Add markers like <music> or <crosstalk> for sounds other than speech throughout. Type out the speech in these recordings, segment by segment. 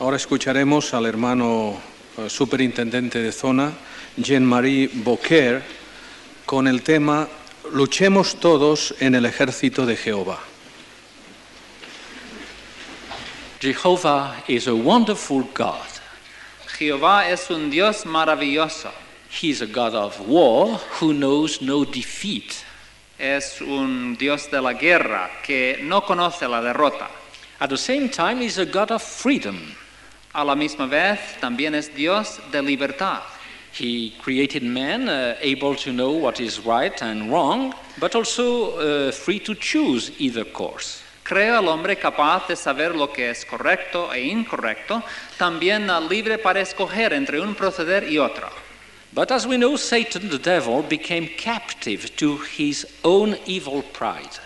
Ahora escucharemos al hermano eh, superintendente de zona, Jean-Marie Beaucaire, con el tema Luchemos todos en el ejército de Jehová. Jehovah is a wonderful God. Jehová es un Dios maravilloso. He is a God of war who knows no defeat. Es un Dios de la guerra que no conoce la derrota. At the same time, He's a God of freedom. A la misma vez, también es Dios de libertad. He created man uh, able to know what is right and wrong, but also uh, free to choose either course. Crea al hombre capaz de saber lo que es correcto e incorrecto, también libre para escoger entre un proceder y otro. But as we know, Satan, the devil, became captive to his own evil pride.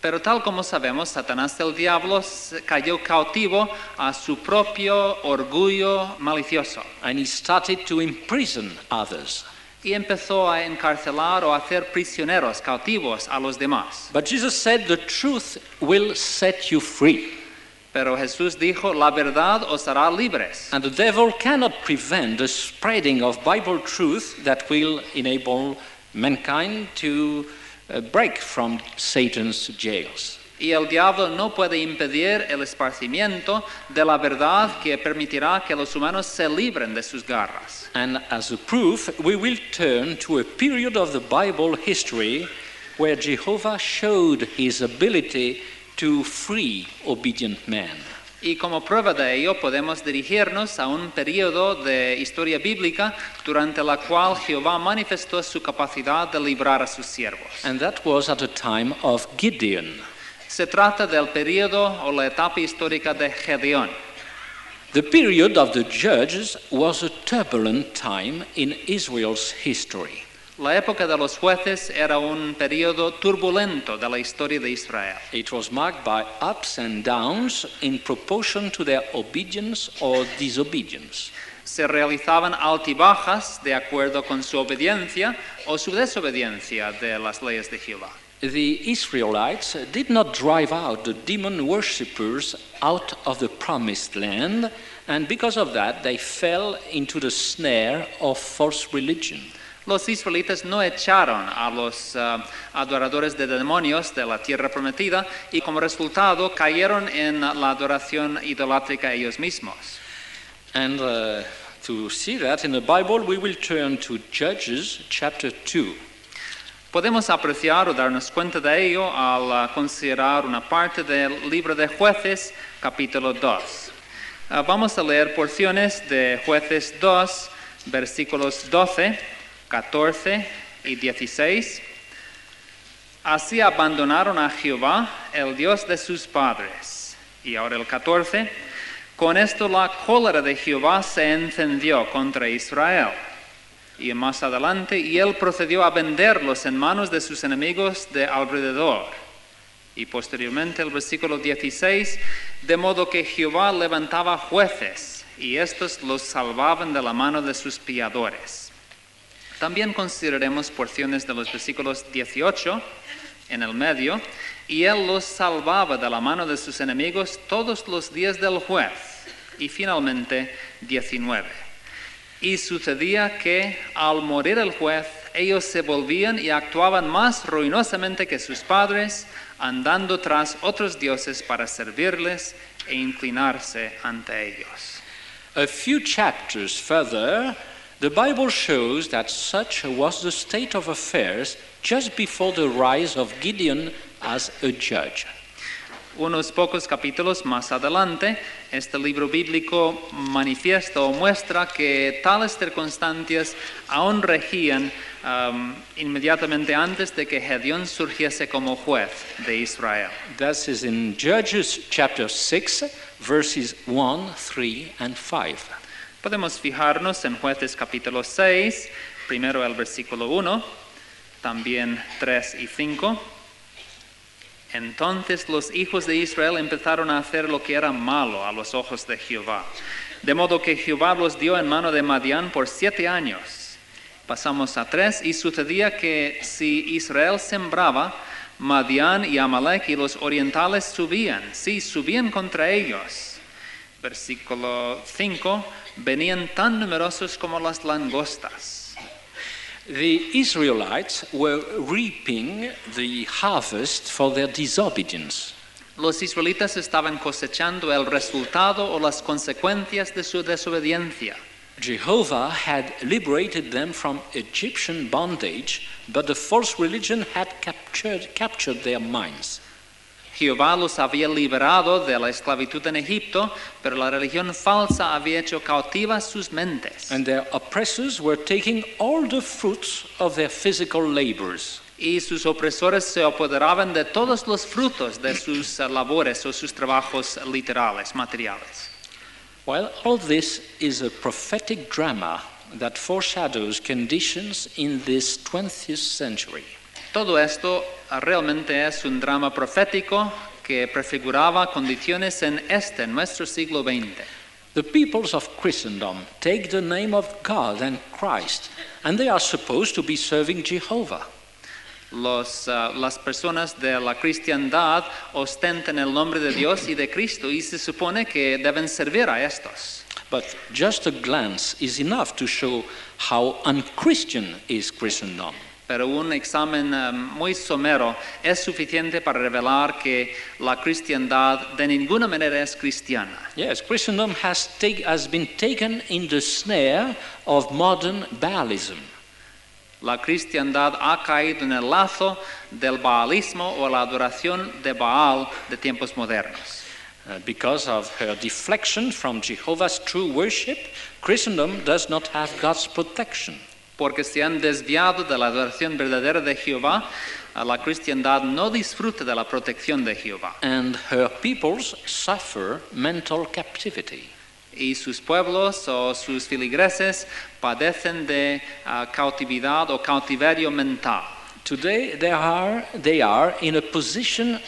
Pero tal como sabemos, Satanás el diablo se- cayó cautivo a su propio orgullo malicioso And he started to imprison others. y empezó a encarcelar o a hacer prisioneros cautivos a los demás. But Jesus said, The truth will set you free. Pero Jesús dijo, la verdad os hará libres. And the devil cannot prevent the spreading of Bible truth that will enable mankind to break from Satan's jails. Y el diablo no puede impedir el esparcimiento de la verdad que permitirá que los humanos se libren de sus garras. And as a proof, we will turn to a period of the Bible history where Jehovah showed his ability to free obedient man. Y como prueba de ello podemos dirigirnos a un periodo de historia bíblica durante la cual Jehová manifestó su capacidad de librar a sus siervos. And that was at the time of Gideon. Se trata del periodo o la etapa histórica de Gedeón. The period of the judges was a turbulent time in Israel's history. La época de los jueces era un periodo turbulento de la historia de Israel. It was marked by ups and downs in proportion to their obedience or disobedience. Se realizaban altibajas de acuerdo con su obediencia o su desobediencia de las leyes de Jehová. The Israelites did not drive out the demon worshippers out of the promised land, and because of that, they fell into the snare of false religion. Los israelitas no echaron a los ah, adoradores de demonios de la tierra prometida y como resultado cayeron en la adoración idolátrica ellos mismos. And uh, to see that in the Bible, we will turn to Judges chapter 2. Podemos apreciar o darnos cuenta de ello al ah, considerar una parte del libro de jueces, capítulo 2. Ah, vamos a leer porciones de jueces 2, versículos 12, 14 y 16. Así abandonaron a Jehová, el Dios de sus padres. Y ahora el 14. Con esto la cólera de Jehová se encendió contra Israel. Y más adelante, y él procedió a venderlos en manos de sus enemigos de alrededor. Y posteriormente el versículo 16, de modo que Jehová levantaba jueces, y estos los salvaban de la mano de sus piadores. También consideraremos porciones de los versículos 18 en el medio, y él los salvaba de la mano de sus enemigos todos los días del juez. Y finalmente 19. Y sucedía que al morir el juez, ellos se volvían y actuaban más ruinosamente que sus padres, andando tras otros dioses para servirles e inclinarse ante ellos. A few chapters further, the Bible shows that such was the state of affairs just before the rise of Gideon as a judge. Unos pocos capítulos más adelante, este libro bíblico manifiesta o muestra que tales circunstancias aún regían um, inmediatamente antes de que Gedeón surgiese como juez de Israel. That is in Judges chapter 6, verses 1, 3, and 5. Podemos fijarnos en jueces capítulo 6, primero el versículo 1, también 3 y 5. Entonces los hijos de Israel empezaron a hacer lo que era malo a los ojos de Jehová. De modo que Jehová los dio en mano de Madián por siete años. Pasamos a tres, y sucedía que si Israel sembraba, Madián y Amalek y los orientales subían, sí, subían contra ellos. Versículo 5, venían tan numerosos como las langostas. The Israelites were reaping the harvest for their disobedience. Los israelitas estaban cosechando el resultado o las consecuencias de su desobediencia. Jehovah had liberated them from Egyptian bondage, but the false religion had captured, captured their minds. Jehová los había liberado de la esclavitud en Egipto, pero la religión falsa había hecho cautivas sus mentes. And their oppressors were taking all the fruits of their physical labors. Y sus opresores se apoderaban de todos los frutos de sus labores o sus trabajos literales, materiales. Well, all this is a prophetic drama that foreshadows conditions in this 20th century. Todo esto realmente es un drama profético que prefiguraba condiciones en este, nuestro siglo XX. The peoples of Christendom take the name of God and Christ, and they are supposed to be serving Jehovah. Los, ah, las personas de la cristiandad ostentan el nombre de Dios y de Cristo y se supone que deben servir a estos. But just a glance is enough to show how unchristian is Christendom. Pero un examen ah, muy somero es suficiente para revelar que la cristiandad de ninguna manera es cristiana. Yes, Christendom has, take, has been taken in the snare of modern Baalism. La cristiandad ha caído en el lazo del baalismo o la adoración de Baal de tiempos modernos. Uh, because of her deflection from Jehovah's true worship, Christendom does not have God's protection. Porque se han desviado de la adoración verdadera de Jehová, la cristiandad no disfruta de la protección de Jehová. And her peoples suffer mental captivity. Y sus pueblos o sus filigreses padecen de ah, cautividad o cautiverio mental. Today they are, they are in a position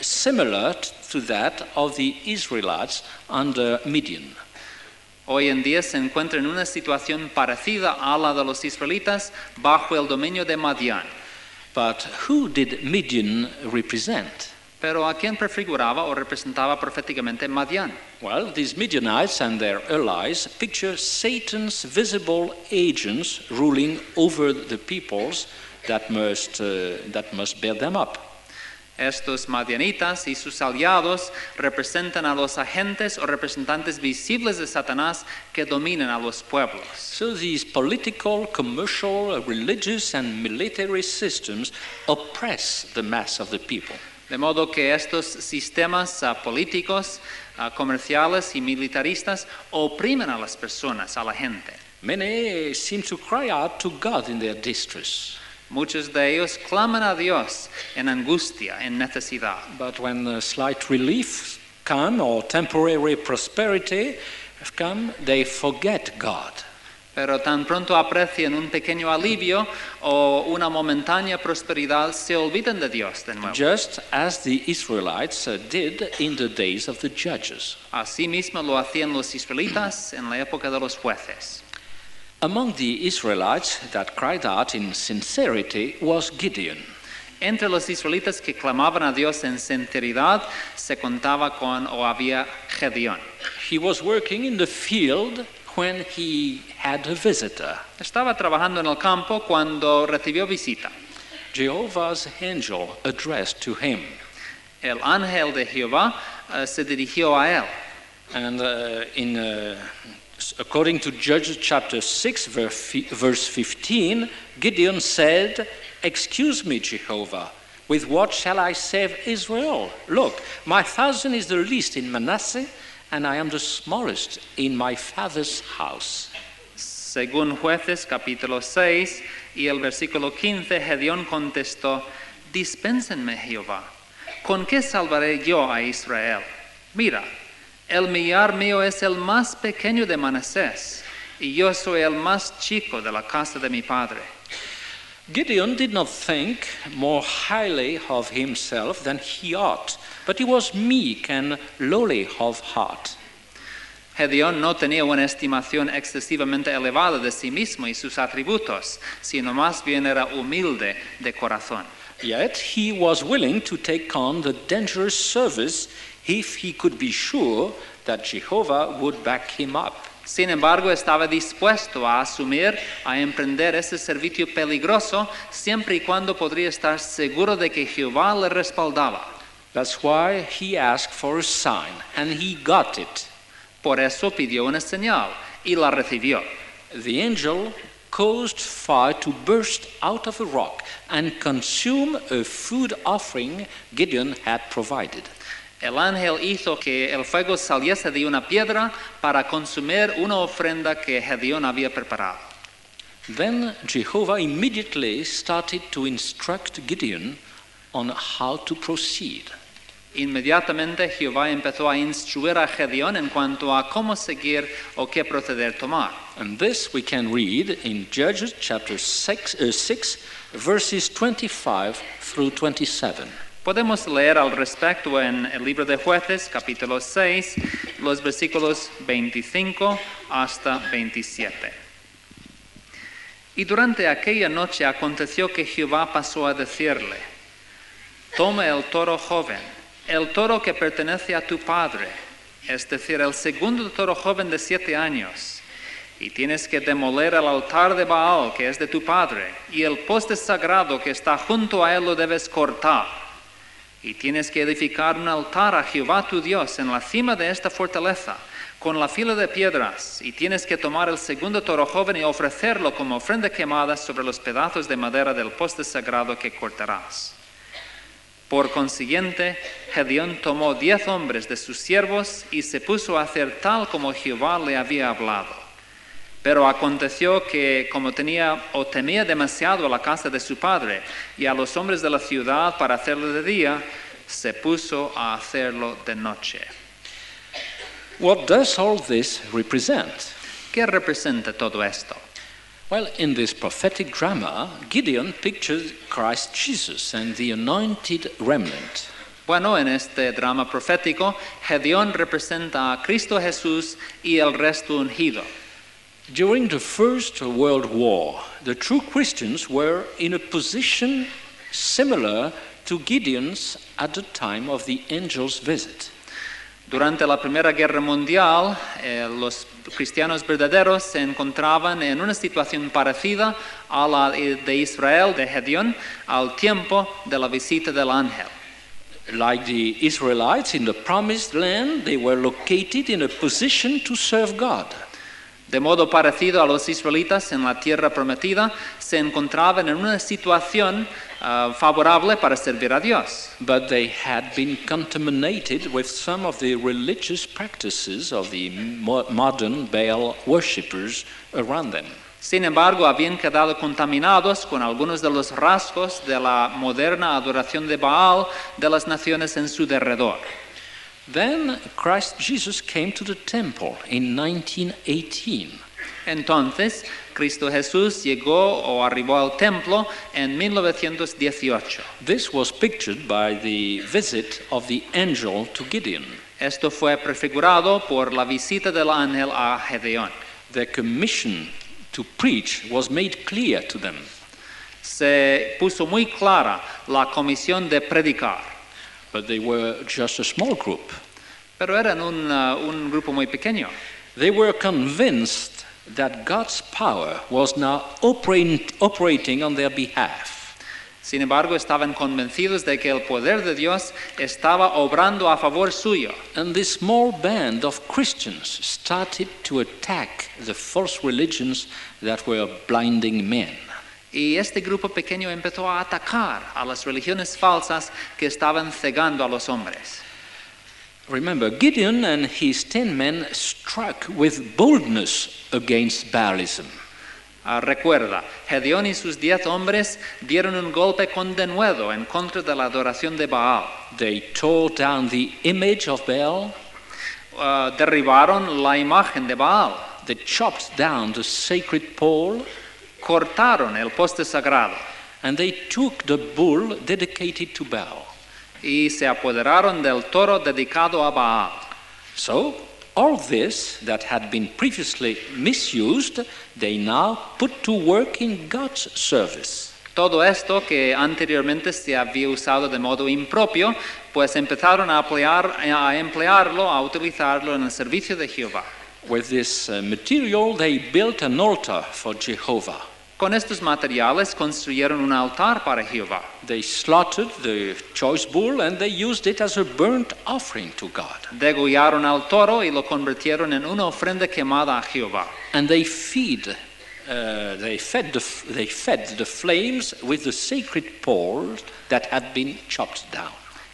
similar to that of the Israelites under Midian. Hoy en día se encuentra en una situación parecida a la de los israelitas bajo el dominio de Madián. But who did Midian represent? Pero ¿a quién prefiguraba o representaba proféticamente Madián? Well, these Midianites and their allies picture Satan's visible agents ruling over the peoples that must, uh, that must bear them up. Estos madianitas y sus aliados representan a los agentes o representantes visibles de Satanás que dominan a los pueblos. So these political, commercial, religious, and military systems oppress the mass of the people. De modo que estos sistemas ah, políticos, ah, comerciales y militaristas oprimen a las personas, a la gente. Many seem to cry out to God in their distress. Muchos de ellos claman a Dios en angustia, en necesidad. But when a slight relief come or temporary prosperity have come, they forget God. Pero tan pronto aprecian un pequeño alivio o una momentánea prosperidad, se olvidan de Dios de nuevo. Just as the Israelites uh, did in the days of the judges. Asimismo lo hacían los israelitas en la época de los jueces. Among the Israelites that cried out in sincerity was Gideon. Entre los israelitas que clamaban a Dios en sinceridad se contaba con o había Gedeón. He was working in the field when he had a visitor. Estaba trabajando en el campo cuando recibió visita. Jehovah's angel addressed to him. El ángel de Jehová eh, se dirigió a él. And uh, in, uh, according to Judges chapter 6, verse 15, Gideon said, Excuse me, Jehovah, with what shall I save Israel? Look, my thousand is the least in Manasseh, and I am the smallest in my father's house. Según jueces capítulo 6 y el versículo 15, Gedeón contestó, Dispénsenme Jehová, ¿con qué salvaré yo a Israel? Mira, el millar mío es el más pequeño de Manasés, y yo soy el más chico de la casa de mi padre. Gideon did not think more highly of himself than he ought, but he was meek and lowly of heart. Gedeón no tenía una estimación excesivamente elevada de sí mismo y sus atributos, sino más bien era humilde de corazón. Yet he was willing to take on the dangerous service if he could be sure that Jehovah would back him up. Sin embargo, estaba dispuesto a asumir, a emprender ese servicio peligroso, siempre y cuando podría estar seguro de que Jehová le respaldaba. That's why he asked for a sign, and he got it. Por eso pidió una señal y la recibió. The angel caused fire to burst out of a rock and consume a food offering Gideon had provided. El ángel hizo que el fuego saliese de una piedra para consumir una ofrenda que Gedeón había preparado. Then Jehovah immediately started to instruct Gideon on how to proceed. Inmediatamente Jehová empezó a instruir a Gedeón en cuanto a cómo seguir o qué proceder tomar. And this we can read in Judges chapter 6, uh, 6 verses 25 through 27. Podemos leer al respecto en el libro de jueces, capítulo 6, los versículos 25 hasta 27. Y durante aquella noche aconteció que Jehová pasó a decirle, toma el toro joven, el toro que pertenece a tu padre, es decir, el segundo toro joven de siete años, y tienes que demoler el altar de Baal que es de tu padre, y el poste sagrado que está junto a él lo debes cortar. Y tienes que edificar un altar a Jehová tu Dios en la cima de esta fortaleza, con la fila de piedras, y tienes que tomar el segundo toro joven y ofrecerlo como ofrenda quemada sobre los pedazos de madera del poste sagrado que cortarás. Por consiguiente, Gedeón tomó diez hombres de sus siervos y se puso a hacer tal como Jehová le había hablado. Pero aconteció que como tenía o temía demasiado a la casa de su padre y a los hombres de la ciudad para hacerlo de día, se puso a hacerlo de noche. What does all this represent? ¿Qué representa todo esto? Well, in this prophetic drama, Gideon pictures Christ Jesus and the anointed remnant. Bueno, en este drama profético, Gedeón representa a Cristo Jesús y el resto ungido. During the First World War, the true Christians were in a position similar to Gideon's at the time of the angel's visit. Durante la Primera Guerra Mundial, eh, los cristianos verdaderos se encontraban en una situación parecida a la de Israel, de Gedeón, al tiempo de la visita del ángel. Like the Israelites in the promised land, they were located in a position to serve God. De modo parecido a los israelitas en la tierra prometida, se encontraban en una situación ah, favorable para servir a Dios. But they had been contaminated with some of the religious practices of the mo- modern Baal worshippers around them. Sin embargo, habían quedado contaminados con algunos de los rasgos de la moderna adoración de Baal de las naciones en su derredor. Then Christ Jesus came to the temple in 1918. Entonces, Cristo Jesús llegó o arribó al templo en 1918. This was pictured by the visit of the angel to Gideon. Esto fue prefigurado por la visita del ángel a Gedeón. Their commission to preach was made clear to them. Se puso muy clara la comisión de predicar, But they were just a small group. pero eran un, uh, un grupo muy pequeño. They were convinced that God's power was now operating, operating on their behalf. Sin embargo, estaban convencidos de que el poder de Dios estaba obrando a favor suyo. And this small band of Christians started to attack the false religions that were blinding men. Y este grupo pequeño empezó a atacar a las religiones falsas que estaban cegando a los hombres. Remember, Gideon and his ten men struck with boldness against Baalism. Ah, recuerda, Gedeón y sus diez hombres dieron un golpe con denuedo en contra de la adoración de Baal. They tore down the image of Baal, Ah, derribaron la imagen de Baal, they chopped down the sacred pole, cortaron el poste sagrado and they took the bull dedicated to Baal. y se apoderaron del toro dedicado a Baal. So, all this that had been previously misused, they now put to work in God's service. Todo esto que anteriormente se había usado de modo impropio, pues empezaron a, emplear- a emplearlo, a utilizarlo en el servicio de Jehová. With this uh, material, they built an altar for Jehovah. Con estos materiales construyeron un altar para Jehová. They slaughtered the choice bull and they used it as a burnt offering to God. Degollaron al toro y lo convirtieron en una ofrenda quemada a Jehová. And they feed, uh, they fed the, they fed the flames with the sacred poles that had been chopped down.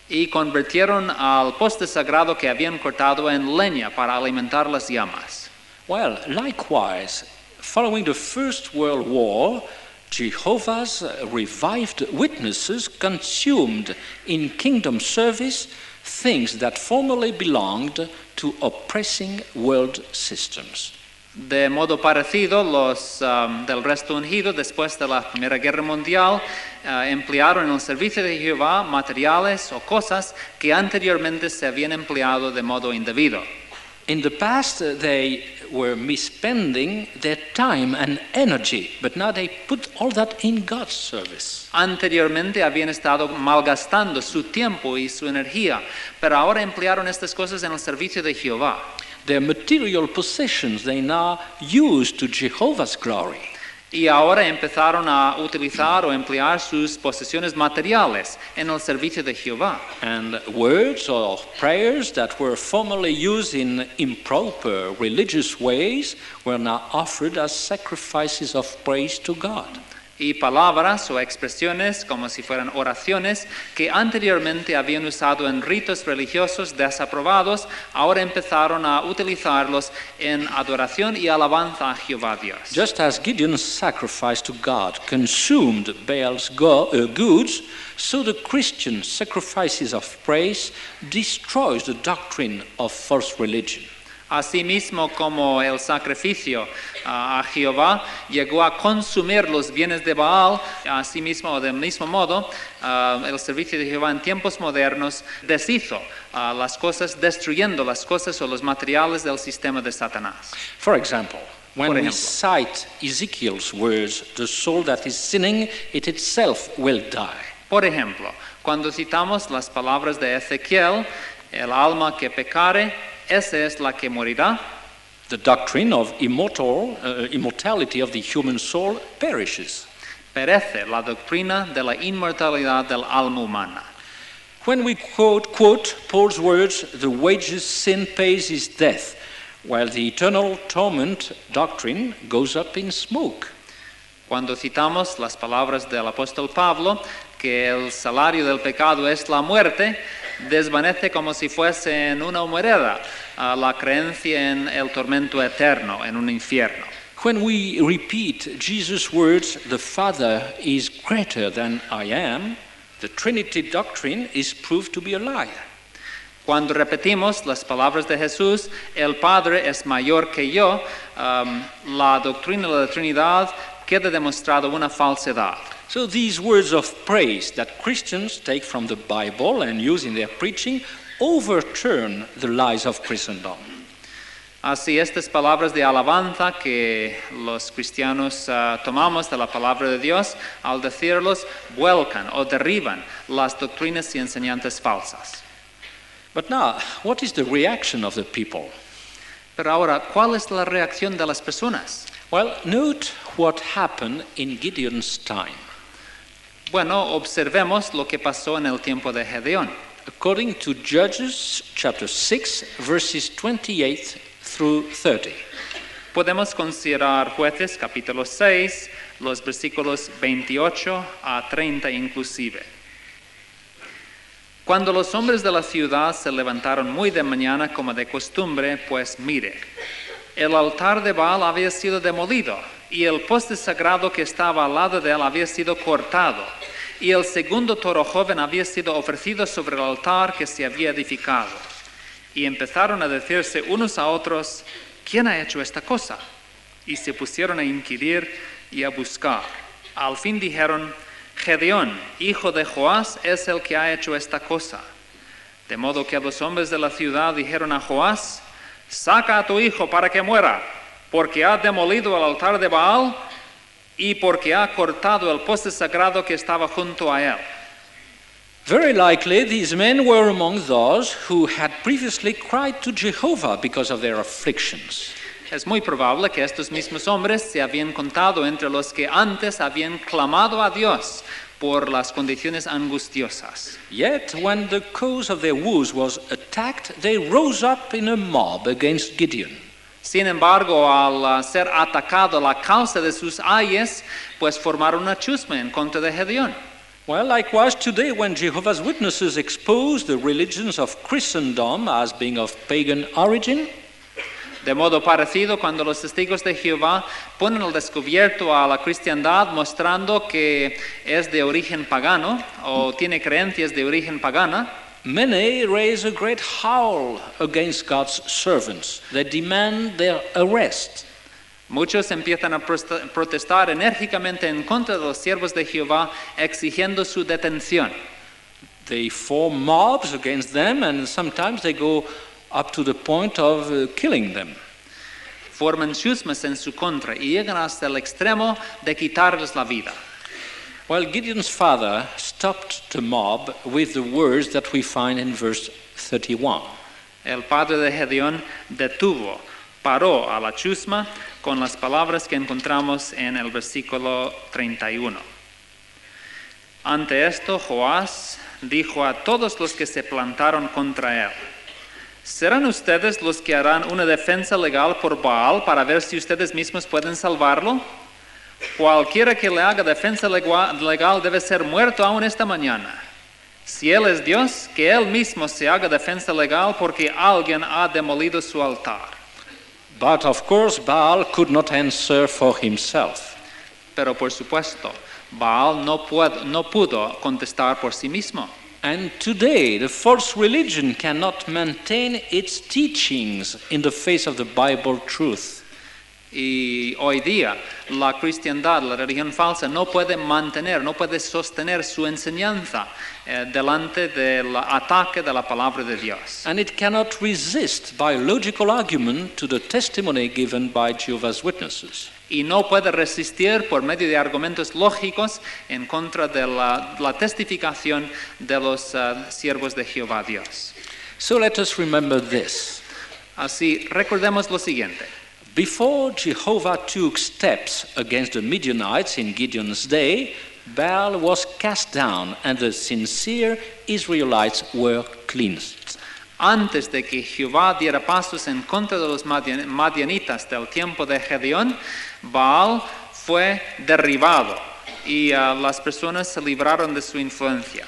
Y convirtieron al poste sagrado que habían cortado en leña para alimentar las llamas. Well, likewise, following the First World War, Jehovah's uh, revived witnesses consumed in kingdom service things that formerly belonged to oppressing world systems. De modo parecido, los um, del resto ungido, después de la Primera Guerra Mundial, eh, emplearon en el servicio de Jehová materiales o cosas que anteriormente se habían empleado de modo indebido. In the past, uh, they were misspending their time and energy, but now they put all that in God's service. Anteriormente habían estado malgastando su tiempo y su energía, pero ahora emplearon estas cosas en el servicio de Jehová. Their material possessions they now use to Jehovah's glory. Y ahora empezaron a utilizar o emplear sus posesiones materiales en el servicio de Jehová. And words or prayers that were formerly used in improper religious ways were now offered as sacrifices of praise to God. Y palabras o expresiones como si fueran oraciones que anteriormente habían usado en ritos religiosos desaprobados, ahora empezaron a utilizarlos en adoración y alabanza a Jehová Dios. Just as Gideon's sacrifice to God consumed Baal's uh, goods, so the Christian sacrifices of praise destroys the doctrine of false religion. Asimismo como el sacrificio ah, a Jehová llegó a consumir los bienes de Baal, asimismo o del mismo modo, ah, el servicio de Jehová en tiempos modernos deshizo ah, las cosas, destruyendo las cosas o los materiales del sistema de Satanás. For example, when Por we ejemplo. cite Ezekiel's words, the soul that is sinning, it itself will die. Por ejemplo, cuando citamos las palabras de Ezequiel, el alma que pecare, esa es la que morirá. The doctrine of immortal, uh, immortality of the human soul perishes. Perece la doctrina de la inmortalidad del alma humana. When we quote, quote Paul's words, the wages sin pays is death, while the eternal torment doctrine goes up in smoke. Cuando citamos las palabras del apóstol Pablo, que el salario del pecado es la muerte, desvanece como si fuese en una humareda la creencia en el tormento eterno, en un infierno. When we repeat Jesus' words, the Father is greater than I am, the Trinity doctrine is proved to be a lie. Cuando repetimos las palabras de Jesús, el Padre es mayor que yo, am, la doctrina de la Trinidad queda demostrado una falsedad. So these words of praise that Christians take from the Bible and use in their preaching overturn the lies of Christendom. Así estas palabras de alabanza que los cristianos ah, tomamos de la palabra de Dios, al decirlos, vuelcan o derriban las doctrinas y enseñanzas falsas. But now, what is the reaction of the people? Pero ahora, ¿cuál es la reacción de las personas? Well, note what happened in Gideon's time. Bueno, observemos lo que pasó en el tiempo de Gedeón. According to Judges chapter 6, verses 28 through 30. Podemos considerar jueces capítulo 6, los versículos 28 a 30 inclusive. Cuando los hombres de la ciudad se levantaron muy de mañana como de costumbre, pues mire, el altar de Baal había sido demolido y el poste sagrado que estaba al lado de él había sido cortado y el segundo toro joven había sido ofrecido sobre el altar que se había edificado. Y empezaron a decirse unos a otros, ¿quién ha hecho esta cosa? Y se pusieron a inquirir y a buscar. Al fin dijeron, Gedeón, hijo de Joás, es el que ha hecho esta cosa. De modo que los hombres de la ciudad dijeron a Joás, saca a tu hijo para que muera, porque ha demolido el altar de Baal. y porque ha cortado el poste sagrado que estaba junto a él. Very likely, these men were among those who had previously cried to Jehovah because of their afflictions. Es muy probable que estos mismos hombres se habían contado entre los que antes habían clamado a Dios por las condiciones angustiosas. Yet, when the cause of their woes was attacked, they rose up in a mob against Gideon. Sin embargo, al uh, ser atacado la causa de sus ayes, pues formaron una chusma en contra de Gedeón. Well, likewise, today, when Jehovah's Witnesses expose the religions of Christendom as being of pagan origin, De modo parecido, cuando los testigos de Jehová ponen al descubierto a la cristiandad mostrando que es de origen pagano o tiene creencias de origen pagana, many raise a great howl against God's servants. They demand their arrest. muchos empiezan a protestar enérgicamente en contra de los siervos de Jehová exigiendo su detención. They form mobs against them, and sometimes they go up to the point of uh, killing them. Forman chusmas en su contra y llegan hasta el extremo de quitarles la vida. Well, Gideon's father stopped the mob with the words that we find in verse 31. El padre de Gedeón detuvo, paró a la chusma con las palabras que encontramos en el versículo 31. Ante esto, Joás dijo a todos los que se plantaron contra él, ¿serán ustedes los que harán una defensa legal por Baal para ver si ustedes mismos pueden salvarlo? Cualquiera que le haga defensa legal debe ser muerto aún esta mañana. Si Él es Dios, que Él mismo se haga defensa legal porque alguien ha demolido su altar. But of course, Baal could not answer for himself. Pero por supuesto, Baal no, pued- no pudo contestar por sí mismo. And today, the false religion cannot maintain its teachings in the face of the Bible truth. Y hoy día la cristiandad, la religión falsa, no puede mantener, no puede sostener su enseñanza eh, delante del ataque de la palabra de Dios. And it cannot resist by logical argument to the testimony given by Jehovah's Witnesses. Y no puede resistir por medio de argumentos lógicos en contra de la, la testificación de los eh, siervos de Jehová Dios. So let us remember this. Así, recordemos lo siguiente. Before Jehovah took steps against the Midianites in Gideon's day, Baal was cast down and the sincere Israelites were cleansed. Antes de que Jehová diera pasos en contra de los madian- madianitas del tiempo de Gedeón, Baal fue derribado y ah, las personas se libraron de su influencia.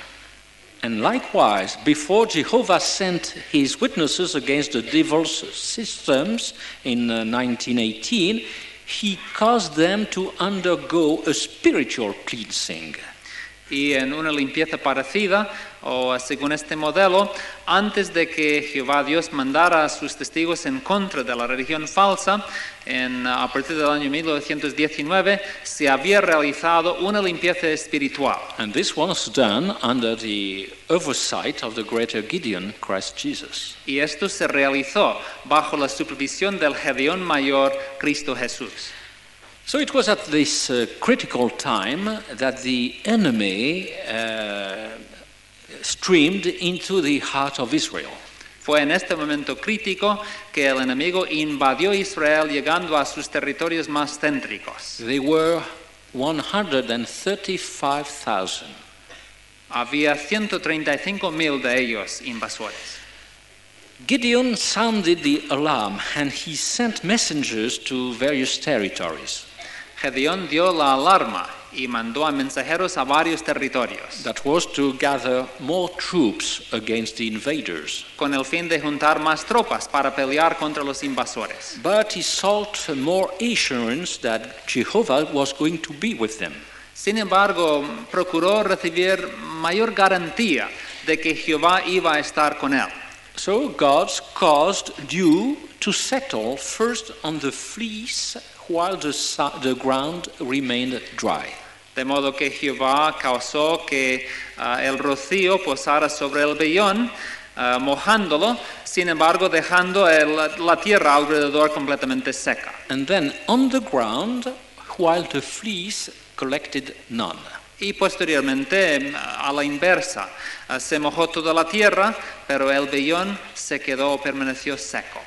And likewise, before Jehovah sent his witnesses against the devil's systems in uh, 1918, he caused them to undergo a spiritual cleansing. Y en una limpieza parecida, o según este modelo, antes de que Jehová Dios mandara a sus testigos en contra de la religión falsa, en, a partir del año 1919, se había realizado una limpieza espiritual. And this was done under the oversight of the greater Gideon, Christ Jesus. Y esto se realizó bajo la supervisión del Gedeón Mayor, Cristo Jesús. So it was at this uh, critical time that the enemy uh, streamed into the heart of Israel. Fue en este momento crítico que el enemigo invadió Israel llegando a sus territorios más céntricos. They were 135,000. Había 135.000 de ellos invasores. Gideon sounded the alarm and he sent messengers to various territories. Gedeón dio la alarma y mandó a mensajeros a varios territorios That was to gather more troops against the invaders. con el fin de juntar más tropas para pelear contra los invasores. But he sought more assurance that Jehovah was going to be with them. Sin embargo, procuró recibir mayor garantía de que Jehová iba a estar con él. So God caused dew to settle first on the fleece while the, the ground remained dry. De modo que Jehová causó que ah, el rocío posara sobre el vellón, ah, mojándolo, sin embargo dejando el- la tierra alrededor completamente seca. And then on the ground, while the fleece collected none. Y posteriormente, a la inversa, eh, se mojó toda la tierra, pero el vellón se quedó o permaneció seco.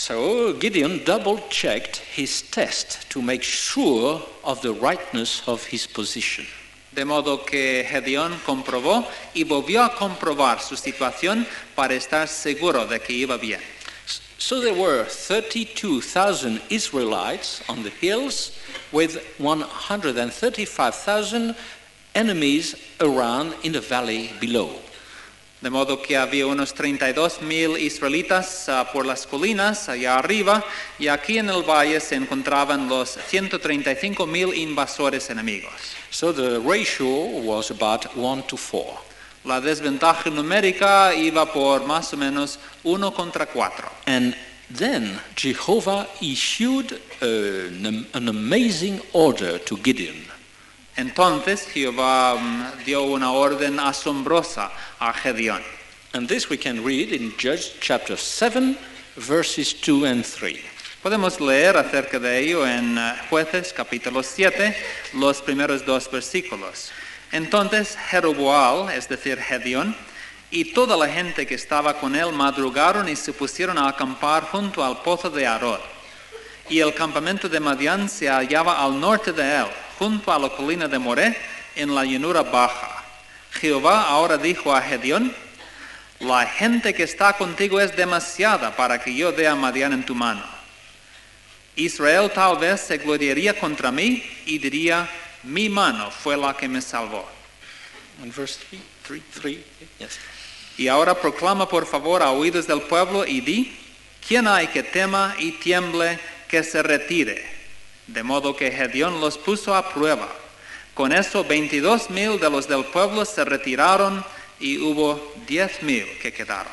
So Gideon double checked his test to make sure of the rightness of his position. De modo que Gedeón comprobó y volvió a comprobar su situación para estar seguro de que iba bien. So there were 32,000 Israelites on the hills with 135,000 enemies around in the valley below. De modo que había unos 32 mil israelitas ah, por las colinas allá arriba y aquí en el valle se encontraban los 135 mil invasores enemigos. So the ratio was about 1 to 4. La desventaja numérica iba por más o menos 1 contra 4. And then Jehovah issued an amazing order to Gideon. Entonces Jehová mm, dio una orden asombrosa a Gedeón. And this we can read in Judges chapter 7, verses 2 and 3. Podemos leer acerca de ello en eh, Jueces capítulo 7, los primeros dos versículos. Entonces Jeroboal, es decir, Gedeón, y toda la gente que estaba con él madrugaron y se pusieron a acampar junto al pozo de Arod. Y el campamento de Madián se hallaba al norte de él, junto a la colina de Moré, en la llanura baja. Jehová ahora dijo a Gedeón, la gente que está contigo es demasiada para que yo dé a Madián en tu mano. Israel tal vez se gloriaría contra mí y diría, mi mano fue la que me salvó. And verse 3, 3, 3, yes. Y ahora proclama por favor a oídos del pueblo y di, ¿quién hay que tema y tiemble que se retire? De modo que Gedeón los puso a prueba. Con eso 22 mil de los del pueblo se retiraron y hubo 10 mil que quedaron.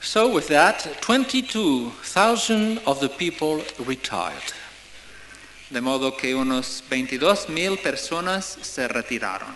So with that, 22,000 of the people retired. De modo que unos 22 mil personas se retiraron.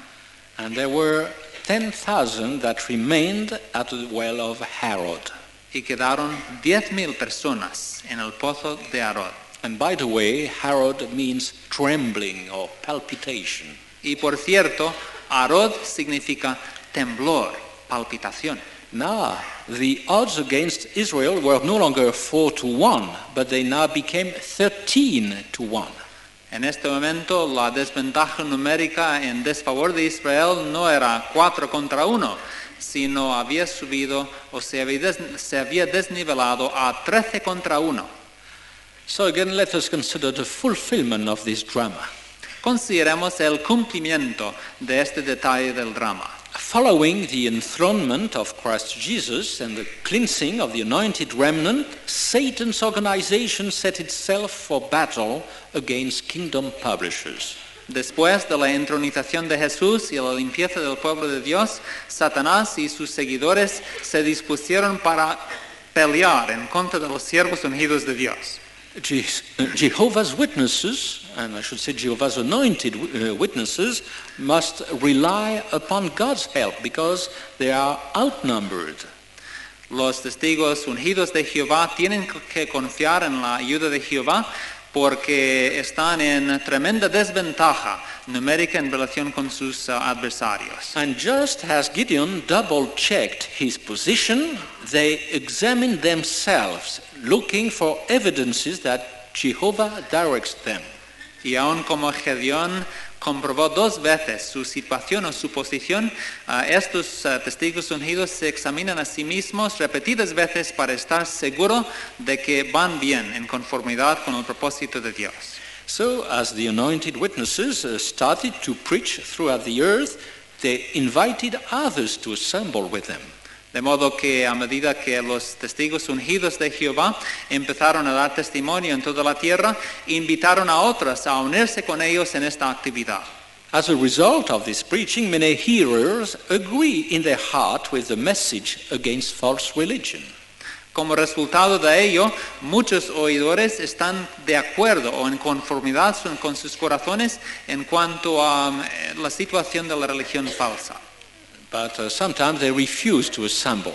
And there were 10,000 that remained at the well of Harod. Y quedaron 10 mil personas en el pozo de Arod. And by the way, Harod means trembling or palpitation. Y por cierto, Arod significa temblor, palpitación. Now, the odds against Israel were no longer 4 to 1, but they now became 13 to 1. En este momento la desventaja numérica en desfavor de Israel no era 4 contra 1, sino había subido o se había, des- se había desnivelado a 13 contra 1. So again, let us consider the fulfillment of this drama. Consideremos el cumplimiento de este detalle del drama. Following the enthronement of Christ Jesus and the cleansing of the anointed remnant, Satan's organization set itself for battle against kingdom publishers. Después de la entronización de Jesús y la limpieza del pueblo de Dios, Satanás y sus seguidores se dispusieron para pelear en contra de los siervos ungidos de Dios. Je- Jehovah's Witnesses, and I should say Jehovah's anointed uh, witnesses, must rely upon God's help because they are outnumbered. Los testigos ungidos de Jehová tienen que confiar en la ayuda de Jehová porque están en tremenda desventaja numérica en relación con sus ah, adversarios. And just as Gideon double checked his position, they examined themselves, looking for evidences that Jehovah directs them. Y aun como Gedeón comprobó dos veces su situación o su posición, ah, estos ah, testigos ungidos se examinan a sí mismos repetidas veces para estar seguro de que van bien en conformidad con el propósito de Dios. So, as the anointed witnesses uh, started to preach throughout the earth, they invited others to assemble with them. De modo que a medida que los testigos ungidos de Jehová empezaron a dar testimonio en toda la tierra, invitaron a otros a unirse con ellos en esta actividad. As a result of this preaching, many hearers agree in their heart with the message against false religion. Como resultado de ello, muchos oidores están de acuerdo o en conformidad con sus corazones en cuanto a eh, la situación de la religión falsa, But uh, sometimes they refuse to assemble.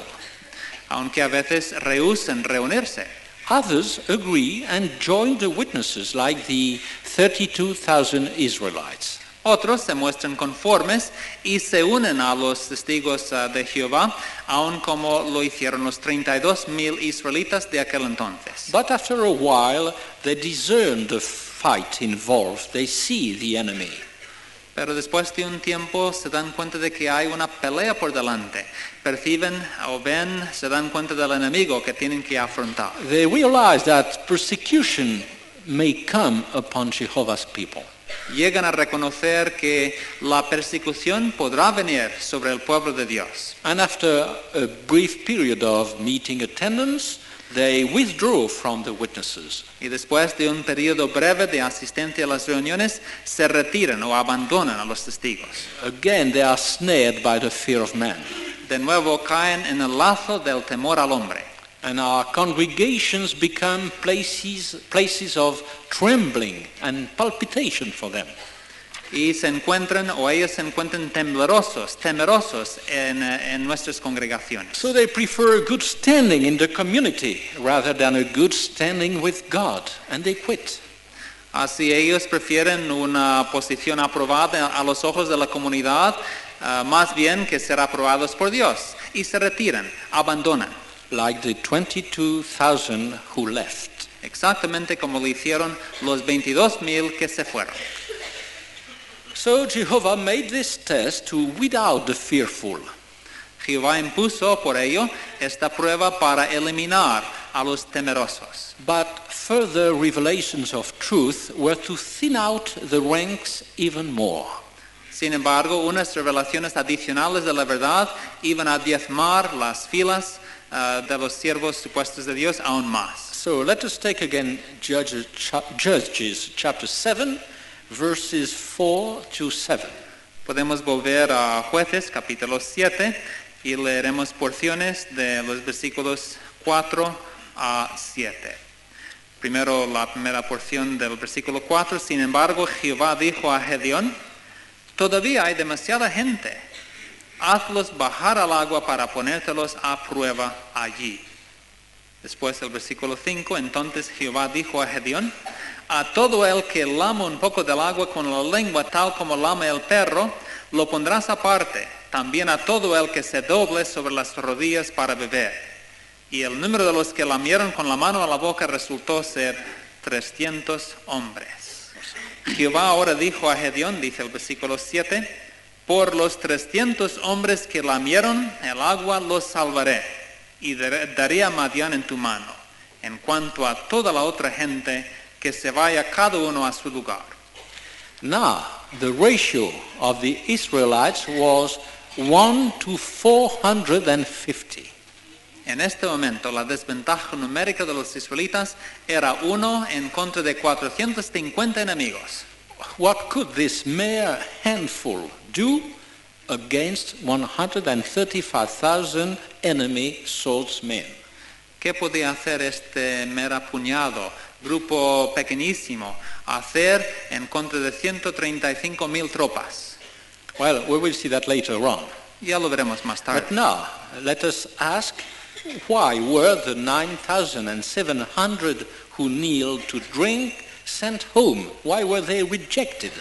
aunque a veces rehúsen reunirse. Others agree and join the witnesses, like the 32,000 Israelites. Otros se muestran conformes y se unen a los testigos ah, de Jehová, aun como lo hicieron los 32 israelitas de aquel entonces. But after a while, they discern the fight involved. They see the enemy. Pero después de un tiempo se dan cuenta de que hay una pelea por delante. Perciben o ven, se dan cuenta del enemigo que tienen que afrontar. They realize that persecution may come upon Jehovah's people. Llegan a reconocer que la persecución podrá venir sobre el pueblo de Dios. And after a brief period of meeting attendance, they withdrew from the witnesses. Y después de un periodo breve de asistencia a las reuniones, se retiran o abandonan a los testigos. Again, they are snared by the fear of man. De nuevo caen en el lazo del temor al hombre. And our congregations become places, places of trembling and palpitation for them. Y se encuentran, o ellos se encuentran temblorosos, temerosos en, eh, en nuestras congregaciones. So they prefer a good standing in the community rather than a good standing with God, and they quit. Así ellos prefieren una posición aprobada a los ojos de la comunidad, ah, más bien que ser aprobados por Dios. Y se retiran, abandonan. like the 22,000 who left. Exactamente como lo hicieron los 22 mil que se fueron. So Jehovah made this test to weed out the fearful. Jehová impuso por ello esta prueba para eliminar a los temerosos. But further revelations of truth were to thin out the ranks even more. Sin embargo, unas revelaciones adicionales de la verdad iban a diezmar las filas ah, de los siervos supuestos de Dios aún más. So let us take again Judges, Judges chapter 7, verses 4 to 7. Podemos volver a Jueces capítulo 7 y leeremos porciones de los versículos 4 a 7. Primero la primera porción del versículo 4. Sin embargo, Jehová dijo a Gedeón, todavía hay demasiada gente. Hazlos bajar al agua para ponértelos a prueba allí. Después el versículo 5, entonces Jehová dijo a Gedeón, a todo el que lama un poco del agua con la lengua tal como lama el perro, lo pondrás aparte, también a todo el que se doble sobre las rodillas para beber. Y el número de los que lamieron con la mano a la boca resultó ser 300 hombres. Jehová ahora dijo a Gedeón, dice el versículo 7, por los 300 hombres que lamieron el agua los salvaré y dar- daré a Madián en tu mano. En cuanto a toda la otra gente, que se vaya cada uno a su lugar. Now, the ratio of the Israelites was 1 to 450. En este momento, la desventaja numérica de los israelitas era uno en contra de 450 enemigos. What could this mere handful do against 135,000 enemy swordsmen? ¿Qué podía hacer este mera puñado, grupo pequeñísimo, hacer en contra de 135 mil tropas? Well, we will see that later on. Ya lo veremos más But tarde. now, let us ask why were the 9,700 who kneeled to drink sent home? Why were they rejected?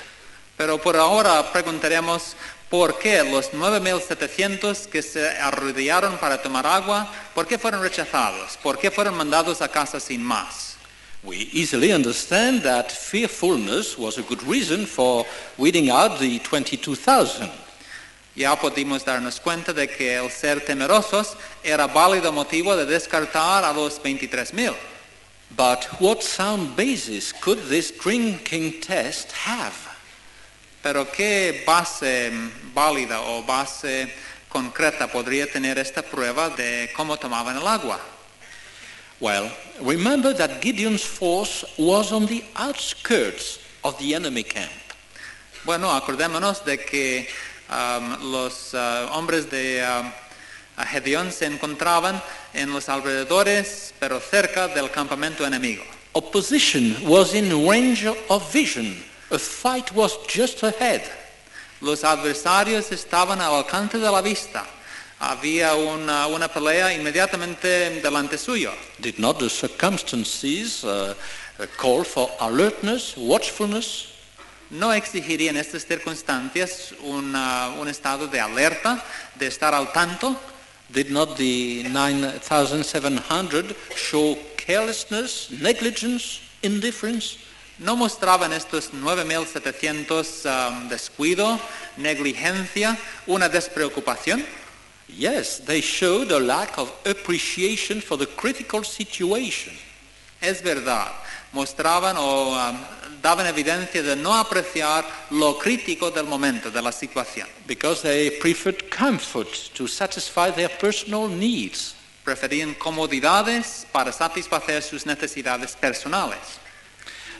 Pero por ahora preguntaremos por qué los 9.700 que se arrodillaron para tomar agua, ¿por qué fueron rechazados? ¿Por qué fueron mandados a casa sin más? We easily understand that fearfulness was a good reason for weeding out the 22,000. Ya pudimos darnos cuenta de que el ser temerosos era válido motivo de descartar a los 23.000. But what sound basis could this drinking test have? Pero ¿qué base válida o base concreta podría tener esta prueba de cómo tomaban el agua? Well, remember that Gideon's force was on the outskirts of the enemy camp. Bueno, acordémonos de que um, los uh, hombres de um, Gedeón se encontraban en los alrededores, pero cerca del campamento enemigo. Opposition was in range of vision. A fight was just ahead. Los adversarios estaban al alcance de la vista. Había una, una pelea inmediatamente delante suyo. Did not the circumstances uh, call for alertness, watchfulness? ¿No exigiría en estas circunstancias una- un estado de alerta, de estar al tanto? Did not the 9,700 show carelessness, negligence, indifference? ¿No mostraban estos 9.700 um, descuido, negligencia, una despreocupación? Yes, they showed a lack of appreciation for the critical situation. Es verdad, mostraban o um, daban evidencia de no apreciar lo crítico del momento, de la situación. because they preferred comfort to satisfy their personal needs. Preferían comodidades para satisfacer sus necesidades personales.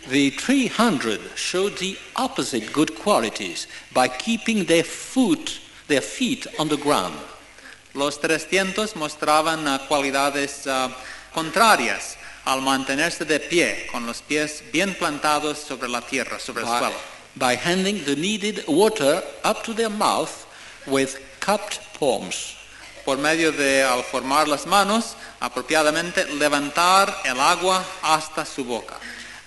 The 300 showed the opposite good qualities by keeping their foot, their feet on the ground. Los 300 mostraban ah, cualidades ah, contrarias al mantenerse de pie, con los pies bien plantados sobre la tierra, sobre el By, suelo, by handing the needed water up to their mouth with cupped palms. por medio de, al formar las manos, apropiadamente levantar el agua hasta su boca.